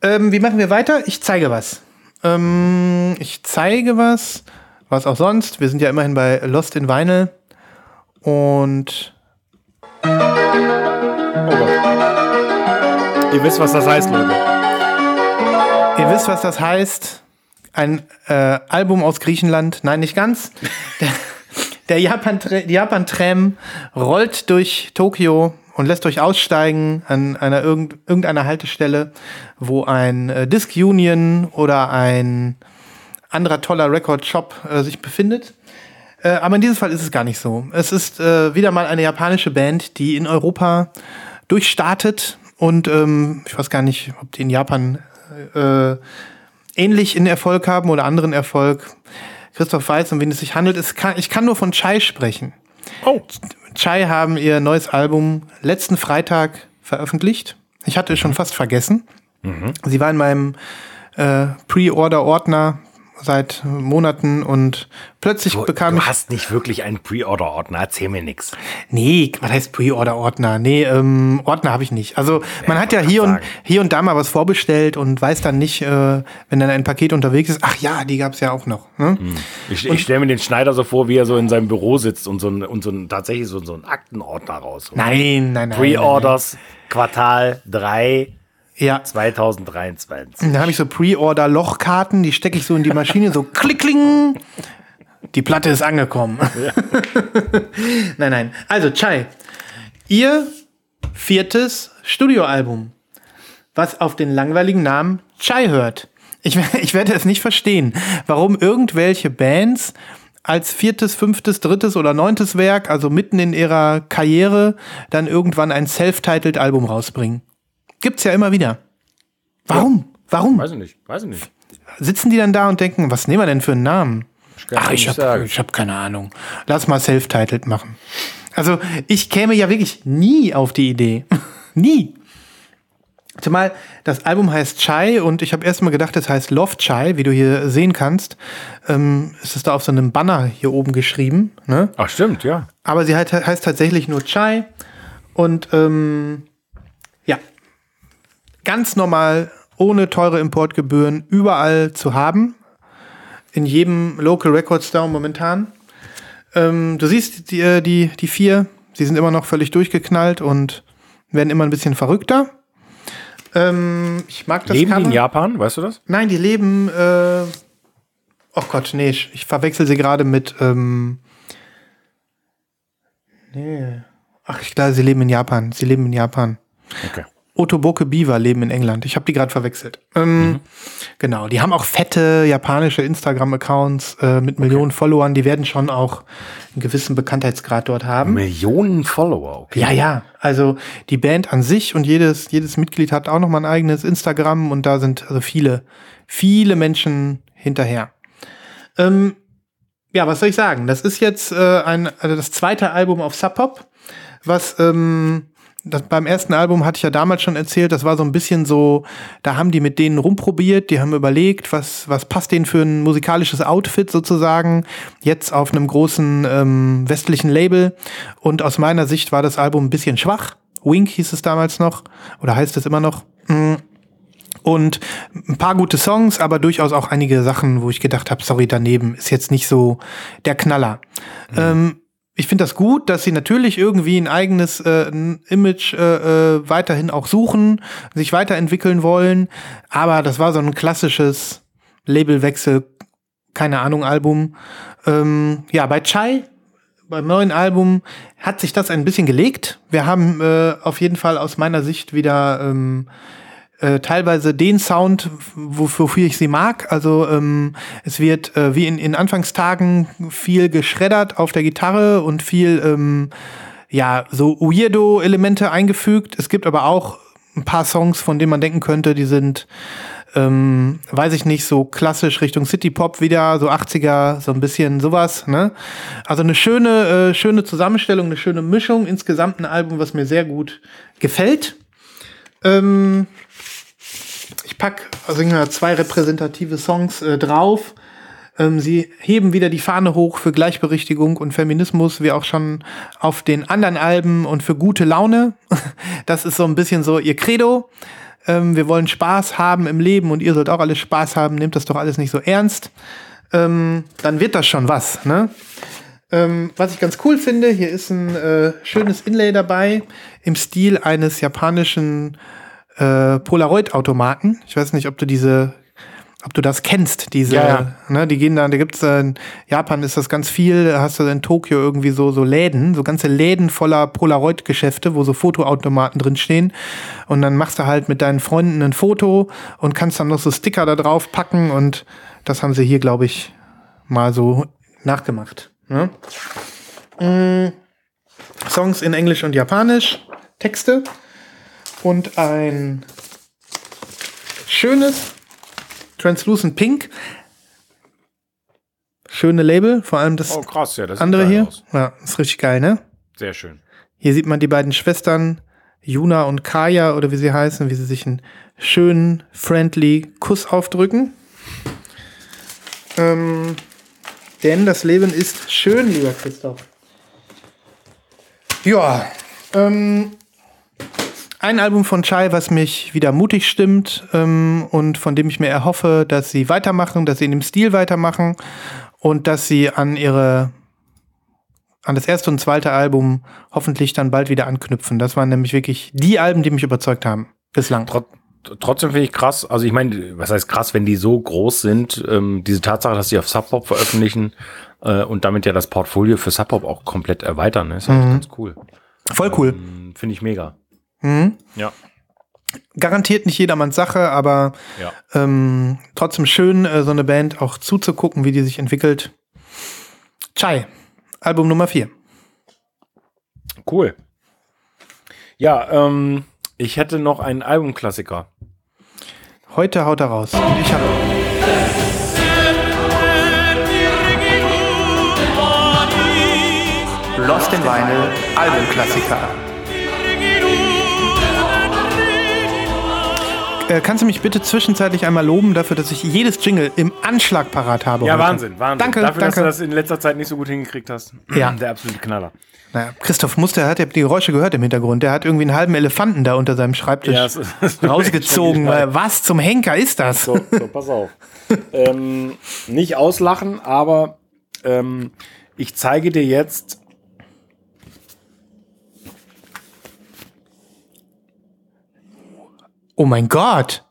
Ähm, wie machen wir weiter? Ich zeige was. Ähm, ich zeige was. Was auch sonst. Wir sind ja immerhin bei Lost in Vinyl. Und Oh Gott. Ihr wisst, was das heißt, Leute. ihr wisst, was das heißt. Ein äh, Album aus Griechenland. Nein, nicht ganz. Der, der Japan, die Japan-Tram rollt durch Tokio und lässt euch aussteigen an einer irgend, irgendeiner Haltestelle, wo ein äh, Disc Union oder ein anderer toller Record-Shop äh, sich befindet. Äh, aber in diesem Fall ist es gar nicht so. Es ist äh, wieder mal eine japanische Band, die in Europa durchstartet und ähm, ich weiß gar nicht, ob die in Japan äh, ähnlich in Erfolg haben oder anderen Erfolg. Christoph weiß, um wen es sich handelt. Es kann, ich kann nur von Chai sprechen. Oh, Chai haben ihr neues Album letzten Freitag veröffentlicht. Ich hatte es schon fast vergessen. Sie war in meinem äh, Pre-Order-Ordner seit Monaten und plötzlich du, bekam du ich. hast nicht wirklich einen Pre-Order-Ordner. Erzähl mir nix. Nee, was heißt Pre-Order-Ordner? Nee, ähm, Ordner habe ich nicht. Also man hat ja hier und, hier und da mal was vorbestellt und weiß dann nicht, äh, wenn dann ein Paket unterwegs ist, ach ja, die gab's ja auch noch. Ne? Ich, ich stelle mir den Schneider so vor, wie er so in seinem Büro sitzt und so, ein, und so ein, tatsächlich so, so einen Aktenordner raus. Nein, nein, nein. Pre-Orders, Quartal 3, nein. Ja, 2023. Da habe ich so Pre-Order-Lochkarten, die stecke ich so in die Maschine, so klick, kling. Die Platte ist angekommen. nein, nein. Also, Chai, ihr viertes Studioalbum, was auf den langweiligen Namen Chai hört. Ich, ich werde es nicht verstehen, warum irgendwelche Bands als viertes, fünftes, drittes oder neuntes Werk, also mitten in ihrer Karriere, dann irgendwann ein self-titled Album rausbringen. Gibt's ja immer wieder. Warum? Warum? Weiß ich nicht, weiß ich nicht. Sitzen die dann da und denken, was nehmen wir denn für einen Namen? kann Ach, ich habe ich hab keine Ahnung. Lass mal self-titled machen. Also, ich käme ja wirklich nie auf die Idee. nie. Zumal das Album heißt Chai und ich habe erst mal gedacht, es heißt Love Chai, wie du hier sehen kannst. Ähm, es ist da auf so einem Banner hier oben geschrieben. Ne? Ach, stimmt, ja. Aber sie halt, heißt tatsächlich nur Chai. Und ähm, ja, ganz normal, ohne teure Importgebühren, überall zu haben. In jedem Local Record Store momentan. Ähm, du siehst die, äh, die, die vier, sie sind immer noch völlig durchgeknallt und werden immer ein bisschen verrückter. Ähm, ich mag das Leben die in Japan, weißt du das? Nein, die leben. Äh, oh Gott, nee, ich, ich verwechsel sie gerade mit. Ähm, nee. Ach, ich glaube, sie leben in Japan. Sie leben in Japan. Okay. Otoboke Beaver leben in England. Ich habe die gerade verwechselt. Ähm, Genau, die haben auch fette japanische Instagram-Accounts äh, mit Millionen Followern. Die werden schon auch einen gewissen Bekanntheitsgrad dort haben. Millionen Follower, okay. Ja, ja. Also die Band an sich und jedes, jedes Mitglied hat auch noch mal ein eigenes Instagram und da sind also viele, viele Menschen hinterher. Ähm, ja, was soll ich sagen? Das ist jetzt äh, ein, also das zweite Album auf Sub Pop, was ähm, das, beim ersten Album hatte ich ja damals schon erzählt, das war so ein bisschen so, da haben die mit denen rumprobiert, die haben überlegt, was, was passt denen für ein musikalisches Outfit sozusagen, jetzt auf einem großen ähm, westlichen Label. Und aus meiner Sicht war das Album ein bisschen schwach. Wink hieß es damals noch, oder heißt es immer noch. Mm. Und ein paar gute Songs, aber durchaus auch einige Sachen, wo ich gedacht habe, sorry, daneben ist jetzt nicht so der Knaller. Ähm, ich finde das gut, dass sie natürlich irgendwie ein eigenes äh, Image äh, äh, weiterhin auch suchen, sich weiterentwickeln wollen. Aber das war so ein klassisches Labelwechsel, keine Ahnung, Album. Ähm, ja, bei Chai, beim neuen Album, hat sich das ein bisschen gelegt. Wir haben äh, auf jeden Fall aus meiner Sicht wieder ähm, äh, teilweise den Sound, wofür ich sie mag. Also ähm, es wird äh, wie in, in Anfangstagen viel geschreddert auf der Gitarre und viel ähm, ja so Weirdo-Elemente eingefügt. Es gibt aber auch ein paar Songs, von denen man denken könnte, die sind ähm, weiß ich nicht, so klassisch Richtung City Pop wieder, so 80er, so ein bisschen sowas, ne? Also eine schöne, äh, schöne Zusammenstellung, eine schöne Mischung, insgesamt ein Album, was mir sehr gut gefällt. Ähm, ich pack also zwei repräsentative Songs äh, drauf. Ähm, sie heben wieder die Fahne hoch für Gleichberechtigung und Feminismus, wie auch schon auf den anderen Alben und für gute Laune. Das ist so ein bisschen so ihr Credo ähm, wir wollen Spaß haben im Leben und ihr sollt auch alles Spaß haben, nehmt das doch alles nicht so ernst, ähm, dann wird das schon was. Ne? Ähm, was ich ganz cool finde, hier ist ein äh, schönes Inlay dabei im Stil eines japanischen äh, Polaroid-Automaten. Ich weiß nicht, ob du diese ob du das kennst, diese, ja, ja. ne, die gehen da, da gibt's äh, in Japan ist das ganz viel, da hast du in Tokio irgendwie so, so Läden, so ganze Läden voller Polaroid-Geschäfte, wo so Fotoautomaten drin stehen. Und dann machst du halt mit deinen Freunden ein Foto und kannst dann noch so Sticker da drauf packen und das haben sie hier, glaube ich, mal so nachgemacht. Ne? Mhm. Songs in Englisch und Japanisch, Texte und ein schönes Translucent Pink. Schöne Label, vor allem das, oh, krass, ja, das andere hier. Aus. Ja, ist richtig geil, ne? Sehr schön. Hier sieht man die beiden Schwestern, Juna und Kaya oder wie sie heißen, wie sie sich einen schönen, friendly Kuss aufdrücken. Ähm, denn das Leben ist schön, lieber Christoph. Ja, ähm, ein Album von Chai, was mich wieder mutig stimmt ähm, und von dem ich mir erhoffe, dass sie weitermachen, dass sie in dem Stil weitermachen und dass sie an ihre an das erste und zweite Album hoffentlich dann bald wieder anknüpfen. Das waren nämlich wirklich die Alben, die mich überzeugt haben bislang. Trot trotzdem finde ich krass, also ich meine, was heißt krass, wenn die so groß sind, ähm, diese Tatsache, dass sie auf Sub Pop veröffentlichen äh, und damit ja das Portfolio für Sub Pop auch komplett erweitern, ne? ist mhm. ganz cool. Voll cool. Ähm, finde ich mega. Mhm. Ja. Garantiert nicht jedermanns Sache, aber ja. ähm, trotzdem schön, äh, so eine Band auch zuzugucken, wie die sich entwickelt. Chai, Album Nummer 4. Cool. Ja, ähm, ich hätte noch einen Albumklassiker. Heute haut er raus. Und ich habe. Lost in Vinyl Albumklassiker. Äh, kannst du mich bitte zwischenzeitlich einmal loben dafür, dass ich jedes Jingle im Anschlag parat habe? Ja, heute? Wahnsinn, Wahnsinn. Danke, dafür, danke. dass du das in letzter Zeit nicht so gut hingekriegt hast. Ja. Der absolute Knaller. Naja, Christoph Muster hat ja die Geräusche gehört im Hintergrund. Der hat irgendwie einen halben Elefanten da unter seinem Schreibtisch ja, das ist rausgezogen. Was zum Henker ist das? So, so pass auf. ähm, nicht auslachen, aber ähm, ich zeige dir jetzt Oh mein Gott.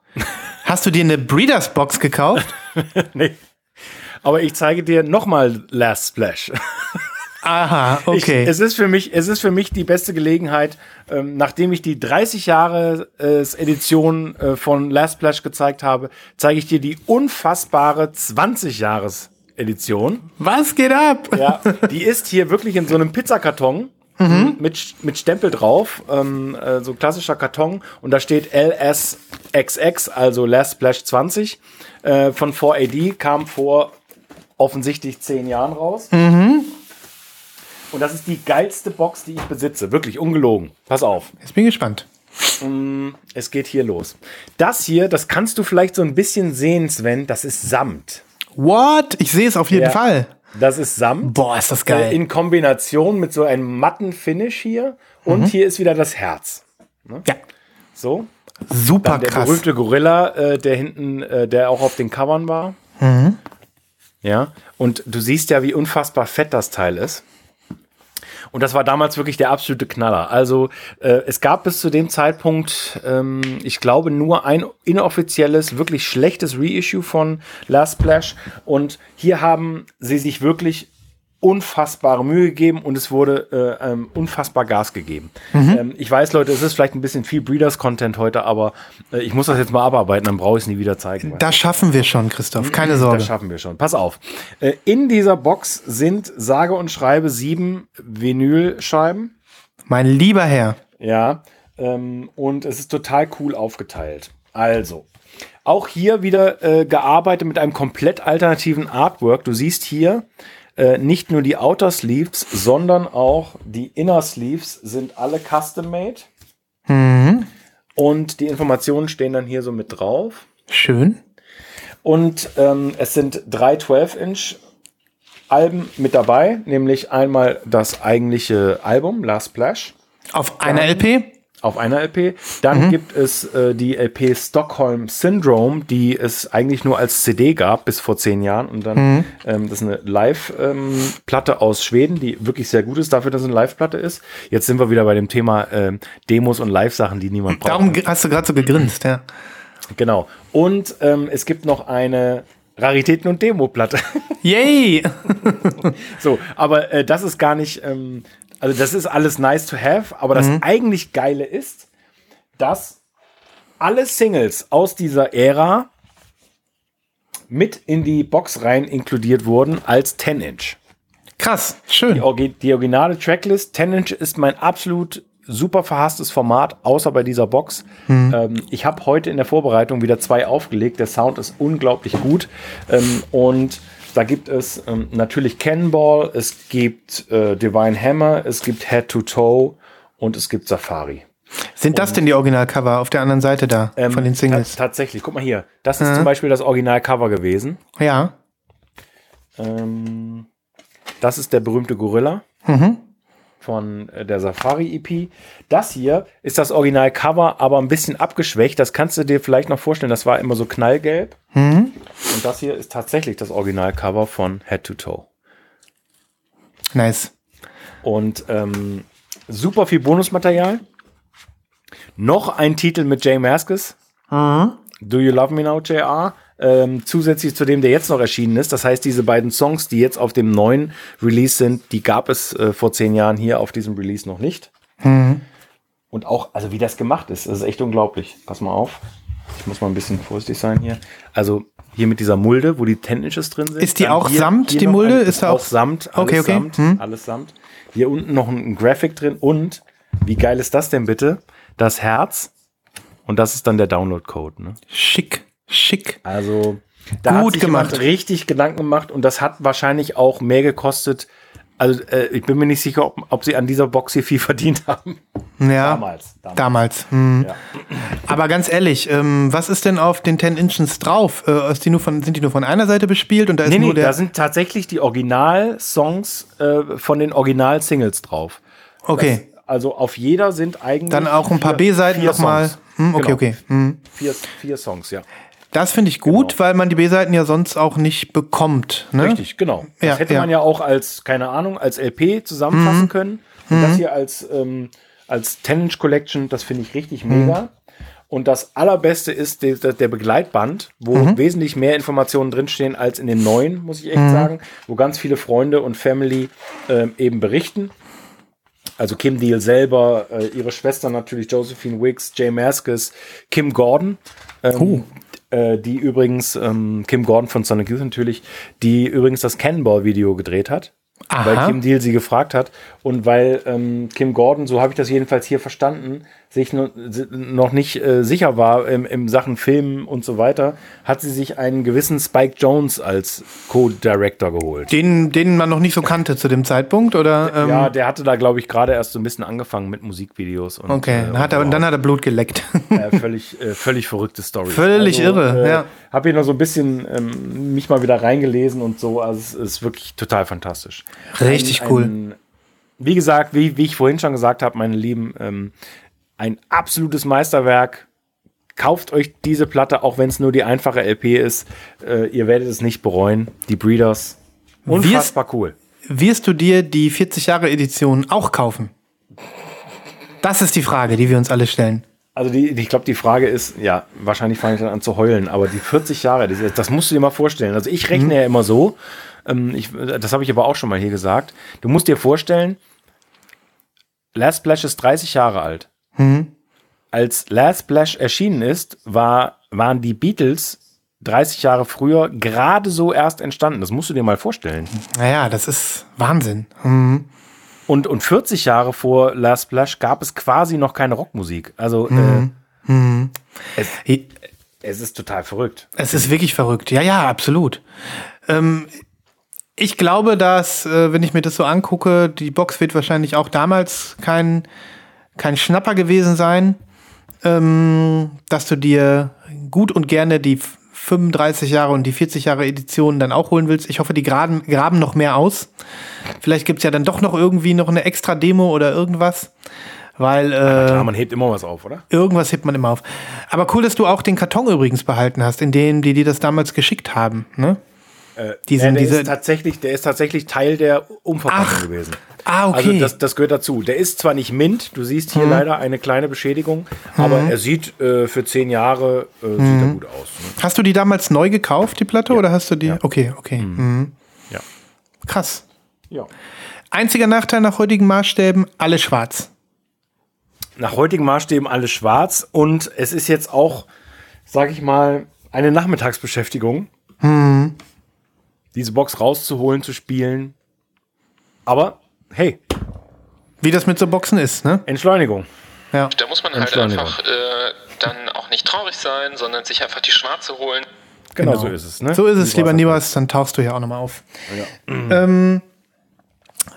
Hast du dir eine Breeders Box gekauft? nee. Aber ich zeige dir nochmal Last Splash. Aha, okay. Ich, es, ist für mich, es ist für mich die beste Gelegenheit, ähm, nachdem ich die 30 Jahre äh, Edition äh, von Last Splash gezeigt habe, zeige ich dir die unfassbare 20 Jahres Edition. Was geht ab? Ja, die ist hier wirklich in so einem Pizzakarton mhm. mit, mit Stempel drauf, ähm, äh, so klassischer Karton und da steht LSXX, also Last Splash 20 äh, von 4AD, kam vor offensichtlich zehn Jahren raus. Mhm. Und das ist die geilste Box, die ich besitze. Wirklich ungelogen. Pass auf. Jetzt bin ich gespannt. Mm, es geht hier los. Das hier, das kannst du vielleicht so ein bisschen sehen, Sven. Das ist Samt. What? Ich sehe es auf jeden ja. Fall. Das ist Samt. Boah, ist das geil. Äh, in Kombination mit so einem matten Finish hier. Und mhm. hier ist wieder das Herz. Ne? Ja. So. Super Dann der krass. berühmte Gorilla, äh, der hinten, äh, der auch auf den Covern war. Mhm. Ja. Und du siehst ja, wie unfassbar fett das Teil ist. Und das war damals wirklich der absolute Knaller. Also äh, es gab bis zu dem Zeitpunkt, ähm, ich glaube, nur ein inoffizielles, wirklich schlechtes Reissue von Last Splash. Und hier haben sie sich wirklich unfassbare Mühe gegeben und es wurde äh, ähm, unfassbar Gas gegeben. Ähm, ich weiß, Leute, es ist vielleicht ein bisschen viel Breeders-Content heute, aber äh, ich muss das jetzt mal abarbeiten, dann brauche ich es nie wieder zeigen. Das schaffen wir schon, Christoph. Keine Das Sorge. schaffen wir schon. Pass auf. Äh, in dieser Box sind sage und schreibe sieben Vinylscheiben. Mein lieber Herr. Ja. Ähm, und es ist total cool aufgeteilt. Also. Auch hier wieder äh, gearbeitet mit einem komplett alternativen Artwork. Du siehst hier äh, nicht nur die Outer Sleeves, sondern auch die Inner Sleeves sind alle custom made. Und die Informationen stehen dann hier so mit drauf. Schön. Und ähm, es sind drei 12-Inch Alben mit dabei, nämlich einmal das eigentliche Album, Last Splash, Auf einer LP? Auf einer LP. Dann gibt es äh, die LP Stockholm Syndrome, die es eigentlich nur als CD gab bis vor zehn Jahren. Und dann, ähm, das ist eine Live-Platte aus Schweden, die wirklich sehr gut ist dafür, dass es eine Live-Platte ist. Jetzt sind wir wieder bei dem Thema ähm, Demos und Live-Sachen, die niemand braucht. Darum hast du gerade so gegrinst, ja. Genau. Und ähm, es gibt noch eine Raritäten- und Demo-Platte. Yay! So, aber äh, das ist gar nicht, ähm, also das ist alles nice to have, aber das eigentlich Geile ist, dass alle Singles aus dieser Ära mit in die Box rein inkludiert wurden als 10-Inch. Krass, Die, schön. Orgi- die originale Tracklist, 10-Inch ist mein absolut super verhasstes Format, außer bei dieser Box. Ähm, ich habe heute in der Vorbereitung wieder zwei aufgelegt. Der Sound ist unglaublich gut. Ähm, und da gibt es ähm, natürlich Cannonball, es gibt äh, Divine Hammer, es gibt Head to Toe und es gibt Safari. Sind das denn die Originalcover auf der anderen Seite da Ähm, von den Singles? ta- tatsächlich, guck mal hier. Das ist zum Beispiel das Originalcover gewesen. Ja. Ähm, das ist der berühmte Gorilla von äh, der Safari EP. Das hier ist das Originalcover, aber ein bisschen abgeschwächt. Das kannst du dir vielleicht noch vorstellen. Das war immer so knallgelb. Und das hier ist tatsächlich das Originalcover von Head to Toe. Nice. Und ähm, super viel Bonusmaterial. Noch ein Titel mit Jay Maskis. Do You Love Me Now, JR? Ähm, zusätzlich zu dem, der jetzt noch erschienen ist. Das heißt, diese beiden Songs, die jetzt auf dem neuen Release sind, die gab es äh, vor zehn Jahren hier auf diesem Release noch nicht. Und auch, also wie das gemacht ist, das ist echt unglaublich. Pass mal auf. Ich muss mal ein bisschen vorsichtig sein hier. Also hier mit dieser Mulde, wo die 10 Inches drin sind. Ist die Dann auch hier- Samt, hier die Mulde? Ein, Ist auch auch- Samt. Alles Okay, okay. Samt. Hm. Alles Samt. Hier unten noch ein Graphic drin und wie geil ist das denn bitte? Das Herz und das ist dann der Download-Code. Ne? Schick, schick. Also da Gut hat sich gemacht. richtig Gedanken gemacht und das hat wahrscheinlich auch mehr gekostet. Also äh, ich bin mir nicht sicher, ob, ob sie an dieser Box hier viel verdient haben. Ja. Damals. damals. Damals. Hm. Ja. Aber ganz ehrlich, ähm, was ist denn auf den 10 Inches drauf? Äh, die von, sind die nur von einer Seite bespielt und da ist Nee, nur nee, da sind tatsächlich die Original-Songs äh, von den Original-Singles drauf. okay. Das, also auf jeder sind eigentlich. Dann auch ein paar B-Seiten nochmal. Hm, okay, Genau. okay. Hm. Vier, vier Songs, ja. Das finde ich gut, Genau. weil man die B-Seiten ja sonst auch nicht bekommt. Ne? Richtig, genau. Das Ja, hätte ja. man ja auch als, keine Ahnung, als LP zusammenfassen können. Und das hier als, ähm, als 10-Inch Collection, das finde ich richtig mega. Und das allerbeste ist der, der Begleitband, wo wesentlich mehr Informationen drinstehen als in den neuen, muss ich echt sagen, wo ganz viele Freunde und Family ähm, eben berichten. Also Kim Deal selber, äh, ihre Schwester natürlich, Josephine Wicks, Jay Maskis, Kim Gordon. Ähm, äh, die übrigens, ähm, Kim Gordon von Sonic Youth natürlich, die übrigens das Cannonball-Video gedreht hat. Aha. Weil Kim Deal sie gefragt hat und weil ähm, Kim Gordon, so habe ich das jedenfalls hier verstanden, sich no, si- noch nicht äh, sicher war im, im Sachen Filmen und so weiter, hat sie sich einen gewissen Spike Jones als Co-Director geholt. Den, den man noch nicht so kannte zu dem Zeitpunkt, oder? Ähm, Ja, der hatte da, glaube ich, gerade erst so ein bisschen angefangen mit Musikvideos. Und, okay, äh, hat er, und dann hat er Blut geleckt. äh, völlig, äh, völlig verrückte Story. Völlig irre, ja. Habe hier noch so ein bisschen ähm, mich mal wieder reingelesen und so. Also es ist wirklich total fantastisch. Richtig Ein- cool. Ein, wie gesagt, wie, wie ich vorhin schon gesagt habe, meine Lieben, ähm, ein absolutes Meisterwerk. Kauft euch diese Platte, auch wenn es nur die einfache LP ist. Äh, ihr werdet es nicht bereuen. Die Breeders, unfassbar cool. Wirst du dir die 40 Jahre Edition auch kaufen? Das ist die Frage, die wir uns alle stellen. Also die, die- ich glaube, die Frage ist, ja, wahrscheinlich fange ich dann an zu heulen, aber die 40 Jahre, das, das musst du dir mal vorstellen. Also ich rechne ja immer so, ähm, ich, das habe ich aber auch schon mal hier gesagt. Du musst dir vorstellen, Last Splash ist 30 Jahre alt. Mhm. Als Last Splash erschienen ist, war, waren die Beatles 30 Jahre früher gerade so erst entstanden. Das musst du dir mal vorstellen. Naja, das ist Wahnsinn. Mhm. Und, und 40 Jahre vor Last Splash gab es quasi noch keine Rockmusik. Also Mhm. äh, es, es ist total verrückt. Es ist wirklich verrückt. Ja, ja, absolut. Ähm, ich glaube, dass, äh, wenn ich mir das so angucke, die Box wird wahrscheinlich auch damals kein, kein Schnapper gewesen sein, ähm, dass du dir gut und gerne die 35 Jahre und die 40 Jahre Editionen dann auch holen willst. Ich hoffe, die graben, graben noch mehr aus. Vielleicht gibt's ja dann doch noch irgendwie noch eine extra Demo oder irgendwas. Weil äh, Klar, man hebt immer was auf, oder? Irgendwas hebt man immer auf. Aber cool, dass du auch den Karton übrigens behalten hast, in dem die dir das damals geschickt haben. Ne? Äh, Diesen- ja, der, diese- ist tatsächlich, der ist tatsächlich Teil der Umverpackung gewesen. ah, okay. Also das, das gehört dazu. Der ist zwar nicht mint, du siehst Mhm. hier leider eine kleine Beschädigung, aber er sieht äh, für zehn Jahre äh, Mhm. sieht er gut aus. Ne? Hast du die damals neu gekauft, die Platte, oder hast du die? Okay, okay. Mhm. Ja. Krass. ja. Einziger Nachteil nach heutigen Maßstäben, alle schwarz. Nach heutigen Maßstäben alles schwarz und es ist jetzt auch, sag ich mal, eine Nachmittagsbeschäftigung, Mhm. Diese Box rauszuholen, zu spielen. Aber hey, Wie das mit so Boxen ist, ne? Entschleunigung. Ja. Da muss man halt einfach äh, dann auch nicht traurig sein, sondern sich einfach die schwarze holen. Genau, Genau. so ist es. Ne? So ist es, lieber? Nibas, dann tauchst du ja auch nochmal auf. Ähm,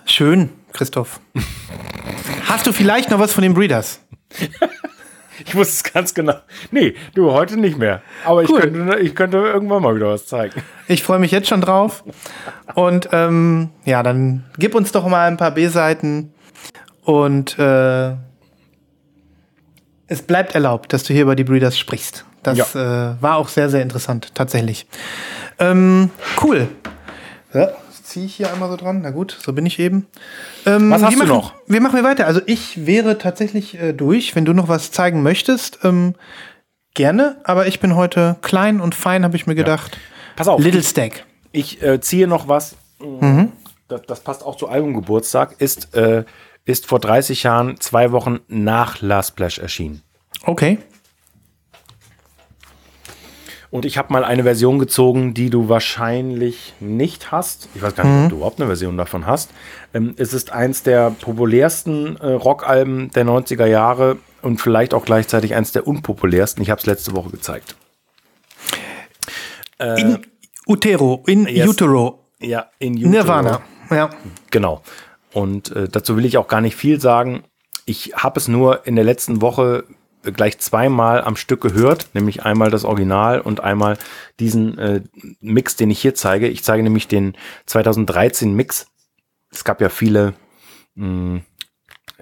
schön, Christoph. Hast du vielleicht noch was von den Breeders? Ich wusste es ganz genau. Nee, du, heute nicht mehr. Aber ich, Cool. könnte, ich könnte irgendwann mal wieder was zeigen. Ich freue mich jetzt schon drauf. Und ähm, ja, dann gib uns doch mal ein paar B-Seiten. Und äh, es bleibt erlaubt, dass du hier über die Breeders sprichst. Das äh, war auch sehr, sehr interessant, tatsächlich. Ähm, cool. Ja, ziehe ich hier einmal so dran. Na gut, so bin ich eben. Ähm, Was hast du machen, noch? Wie machen wir weiter? Also ich wäre tatsächlich äh, durch. Wenn du noch was zeigen möchtest, ähm, gerne. Aber ich bin heute klein und fein, habe ich mir gedacht. Pass auf, Little ich, Stack. ich äh, ziehe noch was. Mhm. Das, das passt auch zu Albumgeburtstag. Ist, äh, ist vor 30 Jahren, zwei Wochen nach Last Splash erschienen. Okay. Und ich habe mal eine Version gezogen, die du wahrscheinlich nicht hast. Ich weiß gar nicht, ob du überhaupt eine Version davon hast. Ähm, es ist eins der populärsten äh, Rockalben der 90er Jahre und vielleicht auch gleichzeitig eins der unpopulärsten. Ich habe es letzte Woche gezeigt. In Utero, in Yes. Utero, Ja, in Utero. Nirvana. Ja. Genau. Und äh, dazu will ich auch gar nicht viel sagen. Ich habe es nur in der letzten Woche äh, gleich zweimal am Stück gehört, nämlich einmal das Original und einmal diesen äh, Mix, den ich hier zeige. Ich zeige nämlich den 2013 Mix. Es gab ja viele, mh,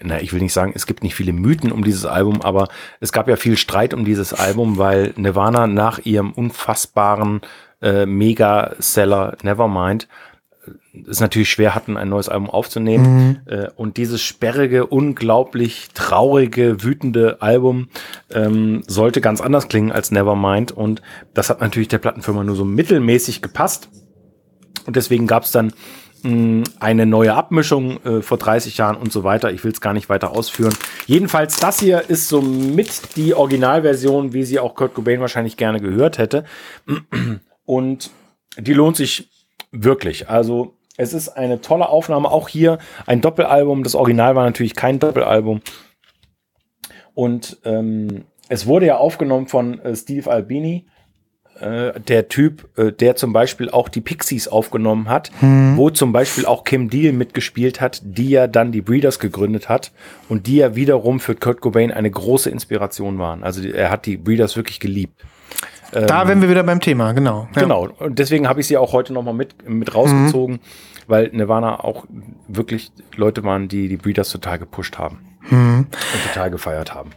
na, ich will nicht sagen, es gibt nicht viele Mythen um dieses Album, aber es gab ja viel Streit um dieses Album, weil Nirvana nach ihrem unfassbaren äh, Mega-Seller Nevermind es natürlich schwer hatten, ein neues Album aufzunehmen. Äh, und dieses sperrige, unglaublich traurige, wütende Album ähm, sollte ganz anders klingen als Nevermind. Und das hat natürlich der Plattenfirma nur so mittelmäßig gepasst. Und deswegen gab es dann mh, eine neue Abmischung äh, vor 30 Jahren und so weiter. Ich will es gar nicht weiter ausführen. Jedenfalls, das hier ist so mit die Originalversion, wie sie auch Kurt Cobain wahrscheinlich gerne gehört hätte. Und die lohnt sich wirklich. Also es ist eine tolle Aufnahme. Auch hier ein Doppelalbum. Das Original war natürlich kein Doppelalbum. Und ähm, es wurde ja aufgenommen von äh, Steve Albini, äh, der Typ, äh, der zum Beispiel auch die Pixies aufgenommen hat, wo zum Beispiel auch Kim Deal mitgespielt hat, die ja dann die Breeders gegründet hat und die ja wiederum für Kurt Cobain eine große Inspiration waren. Also er hat die Breeders wirklich geliebt. Da wären wir wieder beim Thema, genau. Ja. Genau, und deswegen habe ich sie auch heute nochmal mit, mit rausgezogen, weil Nirvana auch wirklich Leute waren, die die Breeders total gepusht haben und total gefeiert haben.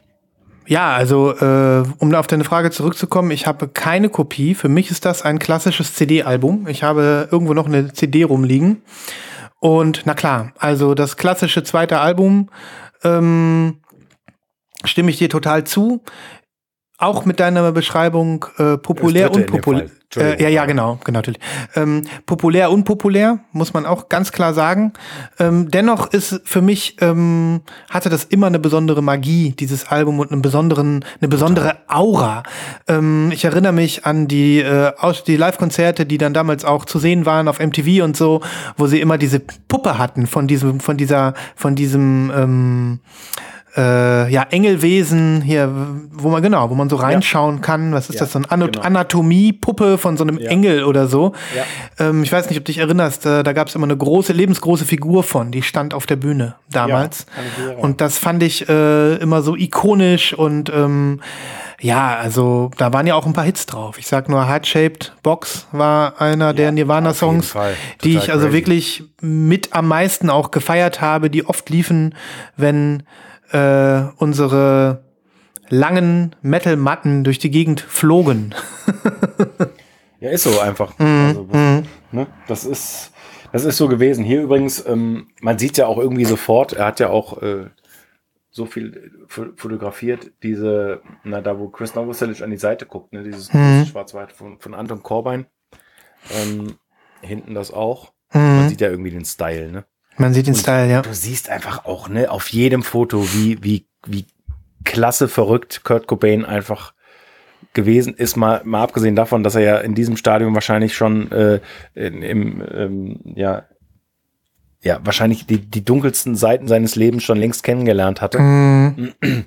Ja, also äh, um auf deine Frage zurückzukommen, ich habe keine Kopie. Für mich ist das ein klassisches CD-Album. Ich habe irgendwo noch eine CD rumliegen. Und na klar, also das klassische zweite Album ähm, stimme ich dir total zu. Auch mit deiner Beschreibung äh, populär. Fall. Entschuldigung. Äh, ja, ja, genau, genau, natürlich. Ähm, populär, unpopulär, muss man auch ganz klar sagen. Ähm, dennoch ist für mich, ähm, hatte das immer eine besondere Magie, dieses Album, und einen besonderen, eine besondere Aura. Ähm, ich erinnere mich an die, äh, die Live-Konzerte, die dann damals auch zu sehen waren auf MTV und so, wo sie immer diese Puppe hatten von diesem, von dieser, von diesem, ähm, äh, ja, Engelwesen hier, wo man genau, wo man so reinschauen kann. Was ist Ja, das? So eine Ano genau. Anatomiepuppe von so einem Ja. Engel oder so. Ja. Ähm, ich weiß nicht, ob du dich erinnerst, äh, da gab es immer eine große, lebensgroße Figur von, die stand auf der Bühne damals. und das fand ich äh, immer so ikonisch und ähm, ja, also da waren ja auch ein paar Hits drauf. Ich sag nur Heart-Shaped Box war einer der Nirvana-Songs, die ich also crazy. wirklich mit am meisten auch gefeiert habe, die oft liefen, wenn äh, unsere langen Metal-Matten durch die Gegend flogen. Ja, ist so einfach. Mhm, Also, das, ne, das ist, das ist so gewesen. Hier übrigens, ähm, man sieht ja auch irgendwie sofort, er hat ja auch äh, so viel fo- fotografiert, diese, na, da wo Chris Novoselic an die Seite guckt, ne, dieses, Mhm. dieses Schwarz-Weiß von, von Anton Korbein. Ähm, hinten das auch. Man Mhm. sieht ja irgendwie den Style, ne? Man sieht den Style, ja. Du siehst einfach auch, ne, auf jedem Foto, wie, wie, wie klasse verrückt Kurt Cobain einfach gewesen ist, mal, mal abgesehen davon, dass er ja in diesem Stadium wahrscheinlich schon äh, in, im, ähm, ja, ja, wahrscheinlich die, die dunkelsten Seiten seines Lebens schon längst kennengelernt hatte Mhm.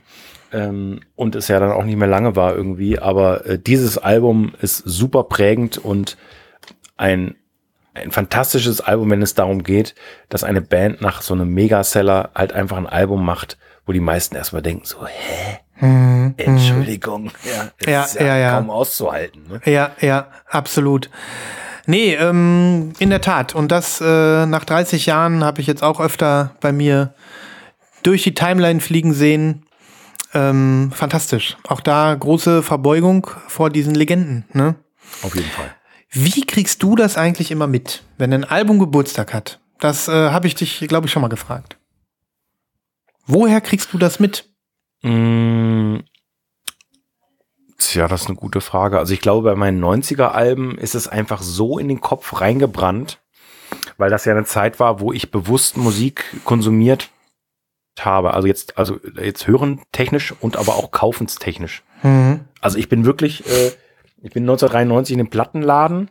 ähm, und es ja dann auch nicht mehr lange war irgendwie. Aber äh, dieses Album ist super prägend und ein, ein fantastisches Album, wenn es darum geht, dass eine Band nach so einem Megaseller halt einfach ein Album macht, wo die meisten erstmal denken so, hä, Mhm. Entschuldigung, ja, das Ja, ist ja, ja. kaum auszuhalten. Ne? Ja, ja, absolut. Nee, ähm, in der Tat. Und das äh, nach 30 Jahren habe ich jetzt auch öfter bei mir durch die Timeline fliegen sehen. Ähm, fantastisch. Auch da große Verbeugung vor diesen Legenden. Ne? Auf jeden Fall. Wie kriegst du das eigentlich immer mit, wenn ein Album Geburtstag hat? Das äh, habe ich dich, glaube ich, schon mal gefragt. Woher kriegst du das mit? Mm, Tja, das ist eine gute Frage. Also ich glaube, bei meinen 90er-Alben ist es einfach so in den Kopf reingebrannt, weil das ja eine Zeit war, wo ich bewusst Musik konsumiert habe. Also jetzt, also jetzt hören technisch und aber auch kaufenstechnisch. Mhm. Also ich bin wirklich, äh, ich bin 1993 in den Plattenladen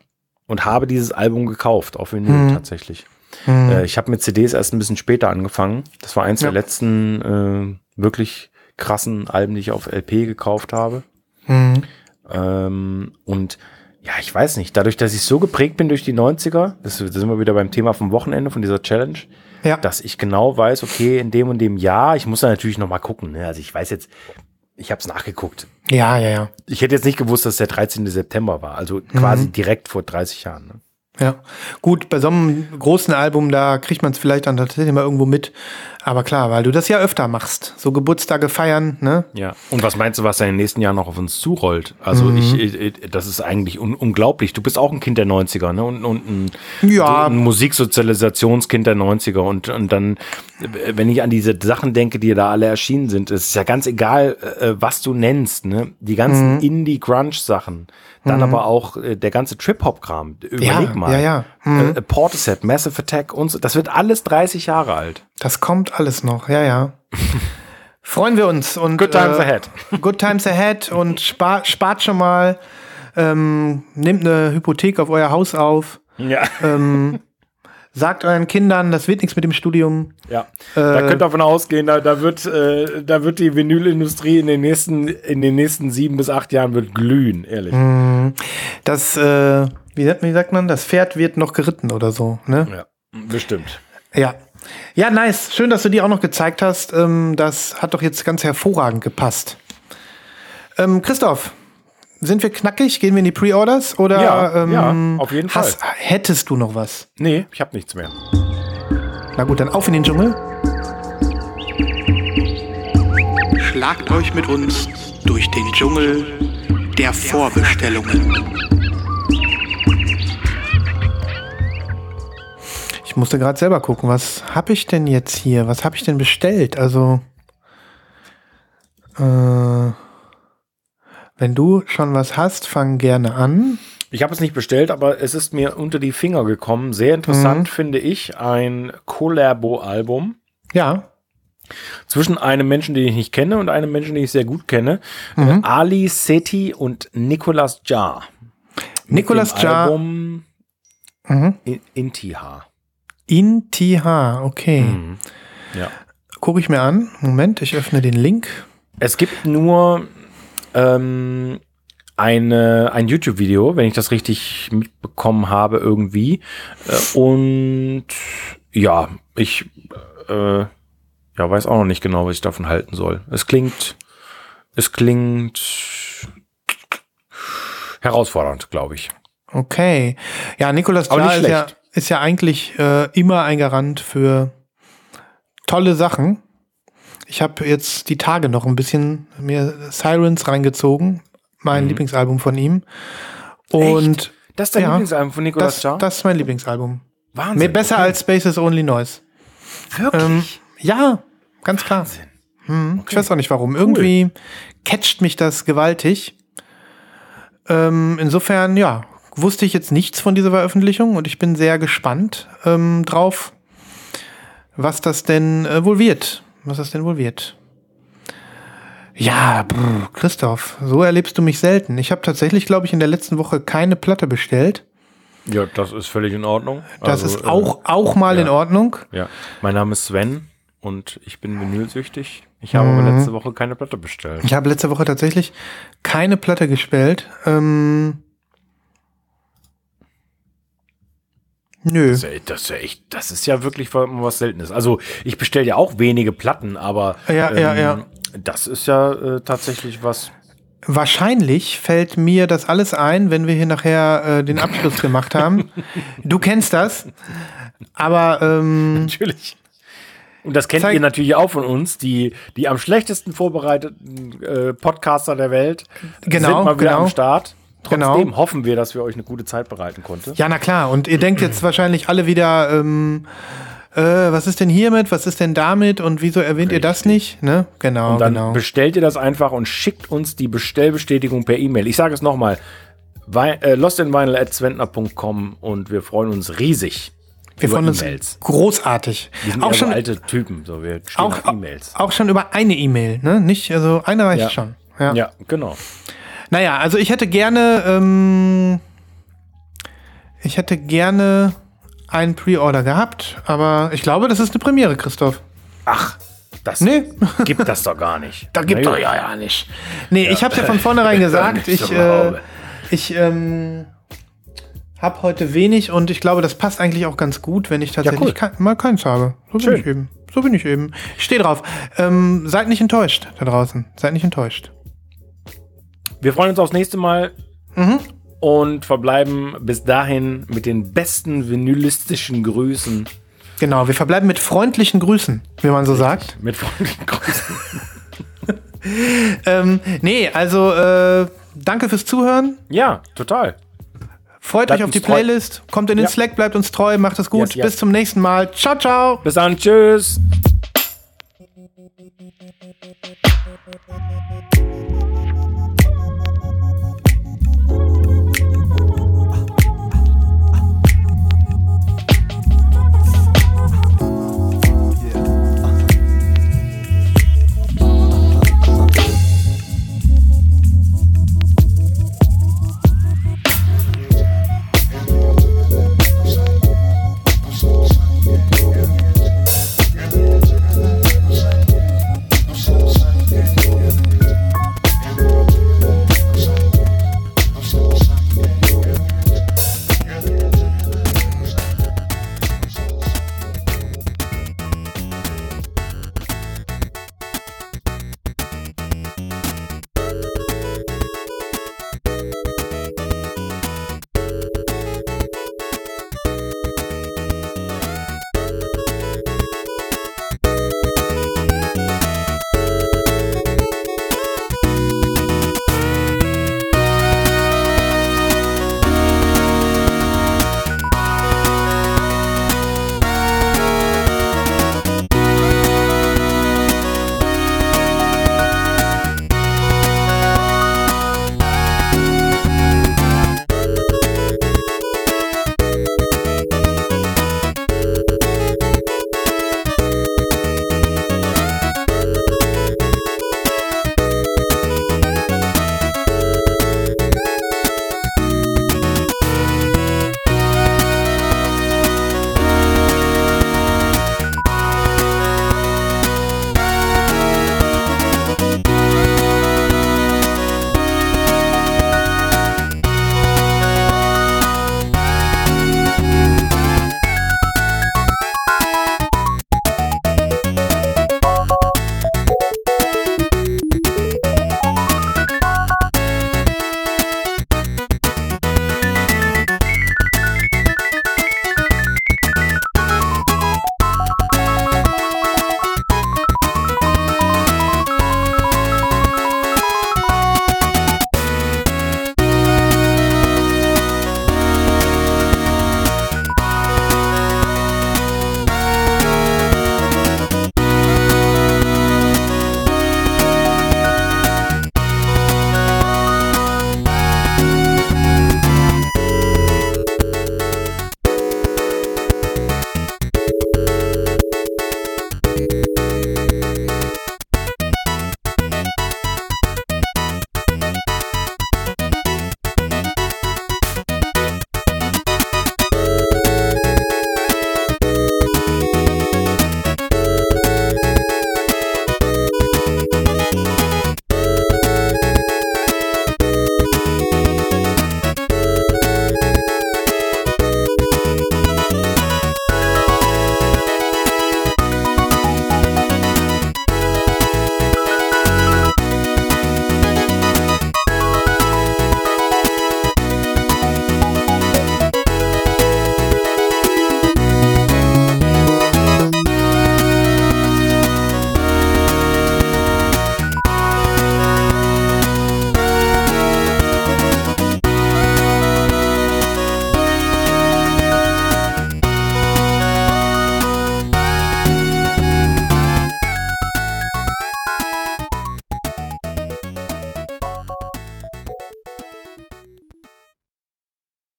und habe dieses Album gekauft, auf Vinyl Mhm. tatsächlich. Mhm. Ich habe mit CDs erst ein bisschen später angefangen. Das war eins Ja. der letzten äh, wirklich krassen Alben, die ich auf LP gekauft habe. Mhm. Ähm, und ja, ich weiß nicht, dadurch, dass ich so geprägt bin durch die 90er, das, da sind wir wieder beim Thema vom Wochenende, von dieser Challenge, Ja. dass ich genau weiß, okay, in dem und dem Jahr, ich muss da natürlich noch mal gucken. Ne? Also ich weiß jetzt, ich habe es nachgeguckt. ja, ja, ja. Ich hätte jetzt nicht gewusst, dass der 13. September war, also Mhm. quasi direkt vor 30 Jahren. Ne? Ja, gut, bei so einem großen Album, da kriegt man es vielleicht dann tatsächlich mal irgendwo mit. Aber klar, weil du das ja öfter machst. So Geburtstage feiern, ne? Ja. Und was meinst du, was da in den nächsten Jahren noch auf uns zurollt? Also Mhm. ich, ich, das ist eigentlich un unglaublich. Du bist auch ein Kind der 90er, ne? Und, und ein, Ja. ein Musiksozialisationskind der 90er. Und, und dann, wenn ich an diese Sachen denke, die da alle erschienen sind, ist ja ganz egal, äh, was du nennst, ne? Die Mhm. ganzen Indie-Grunge-Sachen. Dann aber auch äh, der ganze Trip-Hop-Kram. Überleg Ja, mal. ja, ja. Mhm. Äh, Portishead, Massive Attack und so. Das wird alles 30 Jahre alt. Das kommt alles noch, ja, ja. Freuen wir uns und Good times äh, ahead. Good times ahead und spart, spart schon mal, ähm, nehmt eine Hypothek auf euer Haus auf, Ja. ähm, sagt euren Kindern, das wird nichts mit dem Studium. Ja, da Äh, könnt ihr davon ausgehen, da, da, wird, äh, da wird die Vinylindustrie in den nächsten, in den nächsten sieben bis acht Jahren wird glühen, ehrlich. Mhm. Das, äh, wie, sagt, wie sagt man, das Pferd wird noch geritten oder so, ne? Ja, bestimmt. Ja. Ja, nice. Schön, dass du die auch noch gezeigt hast. Ähm, das hat doch jetzt ganz hervorragend gepasst. Ähm, Christoph, sind wir knackig? Gehen wir in die Pre-Orders? Oder Ja, ähm, ja, auf jeden hast, hättest du noch was? Nee, ich habe nichts mehr. Na gut, dann auf in den Dschungel. Schlagt euch mit uns durch den Dschungel der Vorbestellungen. Musste gerade selber gucken, was habe ich denn jetzt hier? Was habe ich denn bestellt? Also, äh, Wenn du schon was hast, fang gerne an. Ich habe es nicht bestellt, aber es ist mir unter die Finger gekommen. Sehr interessant finde ich ein Collabo-Album Ja. zwischen einem Menschen, den ich nicht kenne, und einem Menschen, den ich sehr gut kenne. Äh, Ali Seti und Nicolas Jar. Nicolas Jar. Album Mhm. In-. Intiha, okay. Mhm. Ja. Gucke ich mir an. Moment, ich öffne den Link. Es gibt nur ähm, eine, ein YouTube-Video, wenn ich das richtig mitbekommen habe, irgendwie. Äh, und ja, ich äh, ja, weiß auch noch nicht genau, was ich davon halten soll. Es klingt, es klingt herausfordernd, glaube ich. Okay. Ja, Jar nicht ist ja, schlecht. Ist ja eigentlich äh, immer ein Garant für tolle Sachen. Ich habe jetzt die Tage noch ein bisschen mir Sirens reingezogen, mein Mhm. Lieblingsalbum von ihm. Und Das ist dein Ja. Lieblingsalbum von Nicolas das, das ist mein Lieblingsalbum. Wahnsinn. Mehr besser als Spaces Only Noise. Wirklich? Ähm, ja, ganz klar. Hm, Ich weiß auch nicht warum. Irgendwie catcht mich das gewaltig. Ähm, insofern, ja, wusste ich jetzt nichts von dieser Veröffentlichung und ich bin sehr gespannt ähm, drauf, was das denn äh, wohl wird. Was das denn wohl wird. Ja, brr, Christoph, so erlebst du mich selten. Ich habe tatsächlich, glaube ich, in der letzten Woche keine Platte bestellt. ja, das ist völlig in Ordnung. Das Also, ist auch, auch mal ja. in Ordnung. Äh, ja. Mein Name ist Sven und ich bin vinylsüchtig. Ich habe aber letzte Woche keine Platte bestellt. Ich habe letzte Woche tatsächlich keine Platte gestellt. Ähm, nö. Das ist, ja, das, ist ja echt, das ist ja wirklich was Seltenes. Also ich bestelle ja auch wenige Platten, aber ähm, Ja, ja, ja. das ist ja äh, tatsächlich was. Wahrscheinlich fällt mir das alles ein, wenn wir hier nachher äh, den Abschluss gemacht haben. Du kennst das. Aber ähm, Natürlich. Und das kennt Zeig- ihr natürlich auch von uns, die, die am schlechtesten vorbereiteten äh, Podcaster der Welt Genau, sind mal wieder genau. am Start. Trotzdem Genau. hoffen wir, dass wir euch eine gute Zeit bereiten konnten. ja, na klar. Und ihr denkt jetzt wahrscheinlich alle wieder, ähm, äh, was ist denn hiermit? Was ist denn damit? Und wieso erwähnt ihr das nicht? Ne? Genau, Und dann genau. bestellt ihr das einfach und schickt uns die Bestellbestätigung per E-Mail. Ich sage es nochmal. Äh, lostinvinyl.zwentner.com und wir freuen uns riesig Wir über freuen uns E-Mails. großartig. Wir sind Auch so schon, alte Typen, so wir auch, E-Mails. auch schon über eine E-Mail, ne? Nicht, also eine reicht Ja. schon. Ja. Ja, genau. Naja, also ich hätte gerne, ähm, ich hätte gerne einen Pre-Order gehabt, aber ich glaube, das ist eine Premiere, Christoph. Ach, das Nee. gibt das doch gar nicht. Da gibt doch ja ja nicht. Nee, ich habe ja von vornherein gesagt, ich, äh, ich ähm, habe heute wenig und ich glaube, das passt eigentlich auch ganz gut, wenn ich tatsächlich cool. kein, mal keins habe. So bin Schön. ich eben. So bin ich eben. Ich stehe drauf. Ähm, seid nicht enttäuscht da draußen. Seid nicht enttäuscht. Wir freuen uns aufs nächste Mal Mhm. und verbleiben bis dahin mit den besten vinylistischen Grüßen. Genau, wir verbleiben mit freundlichen Grüßen, wie man so sagt. Mit freundlichen Grüßen. Ähm, nee, also äh, danke fürs Zuhören. Ja, total. Freut Bleibt euch auf die uns treu. Playlist. Kommt in den Ja. Slack, bleibt uns treu, macht es gut. Yes, yes. Bis zum nächsten Mal. Ciao, ciao. Bis dann, tschüss.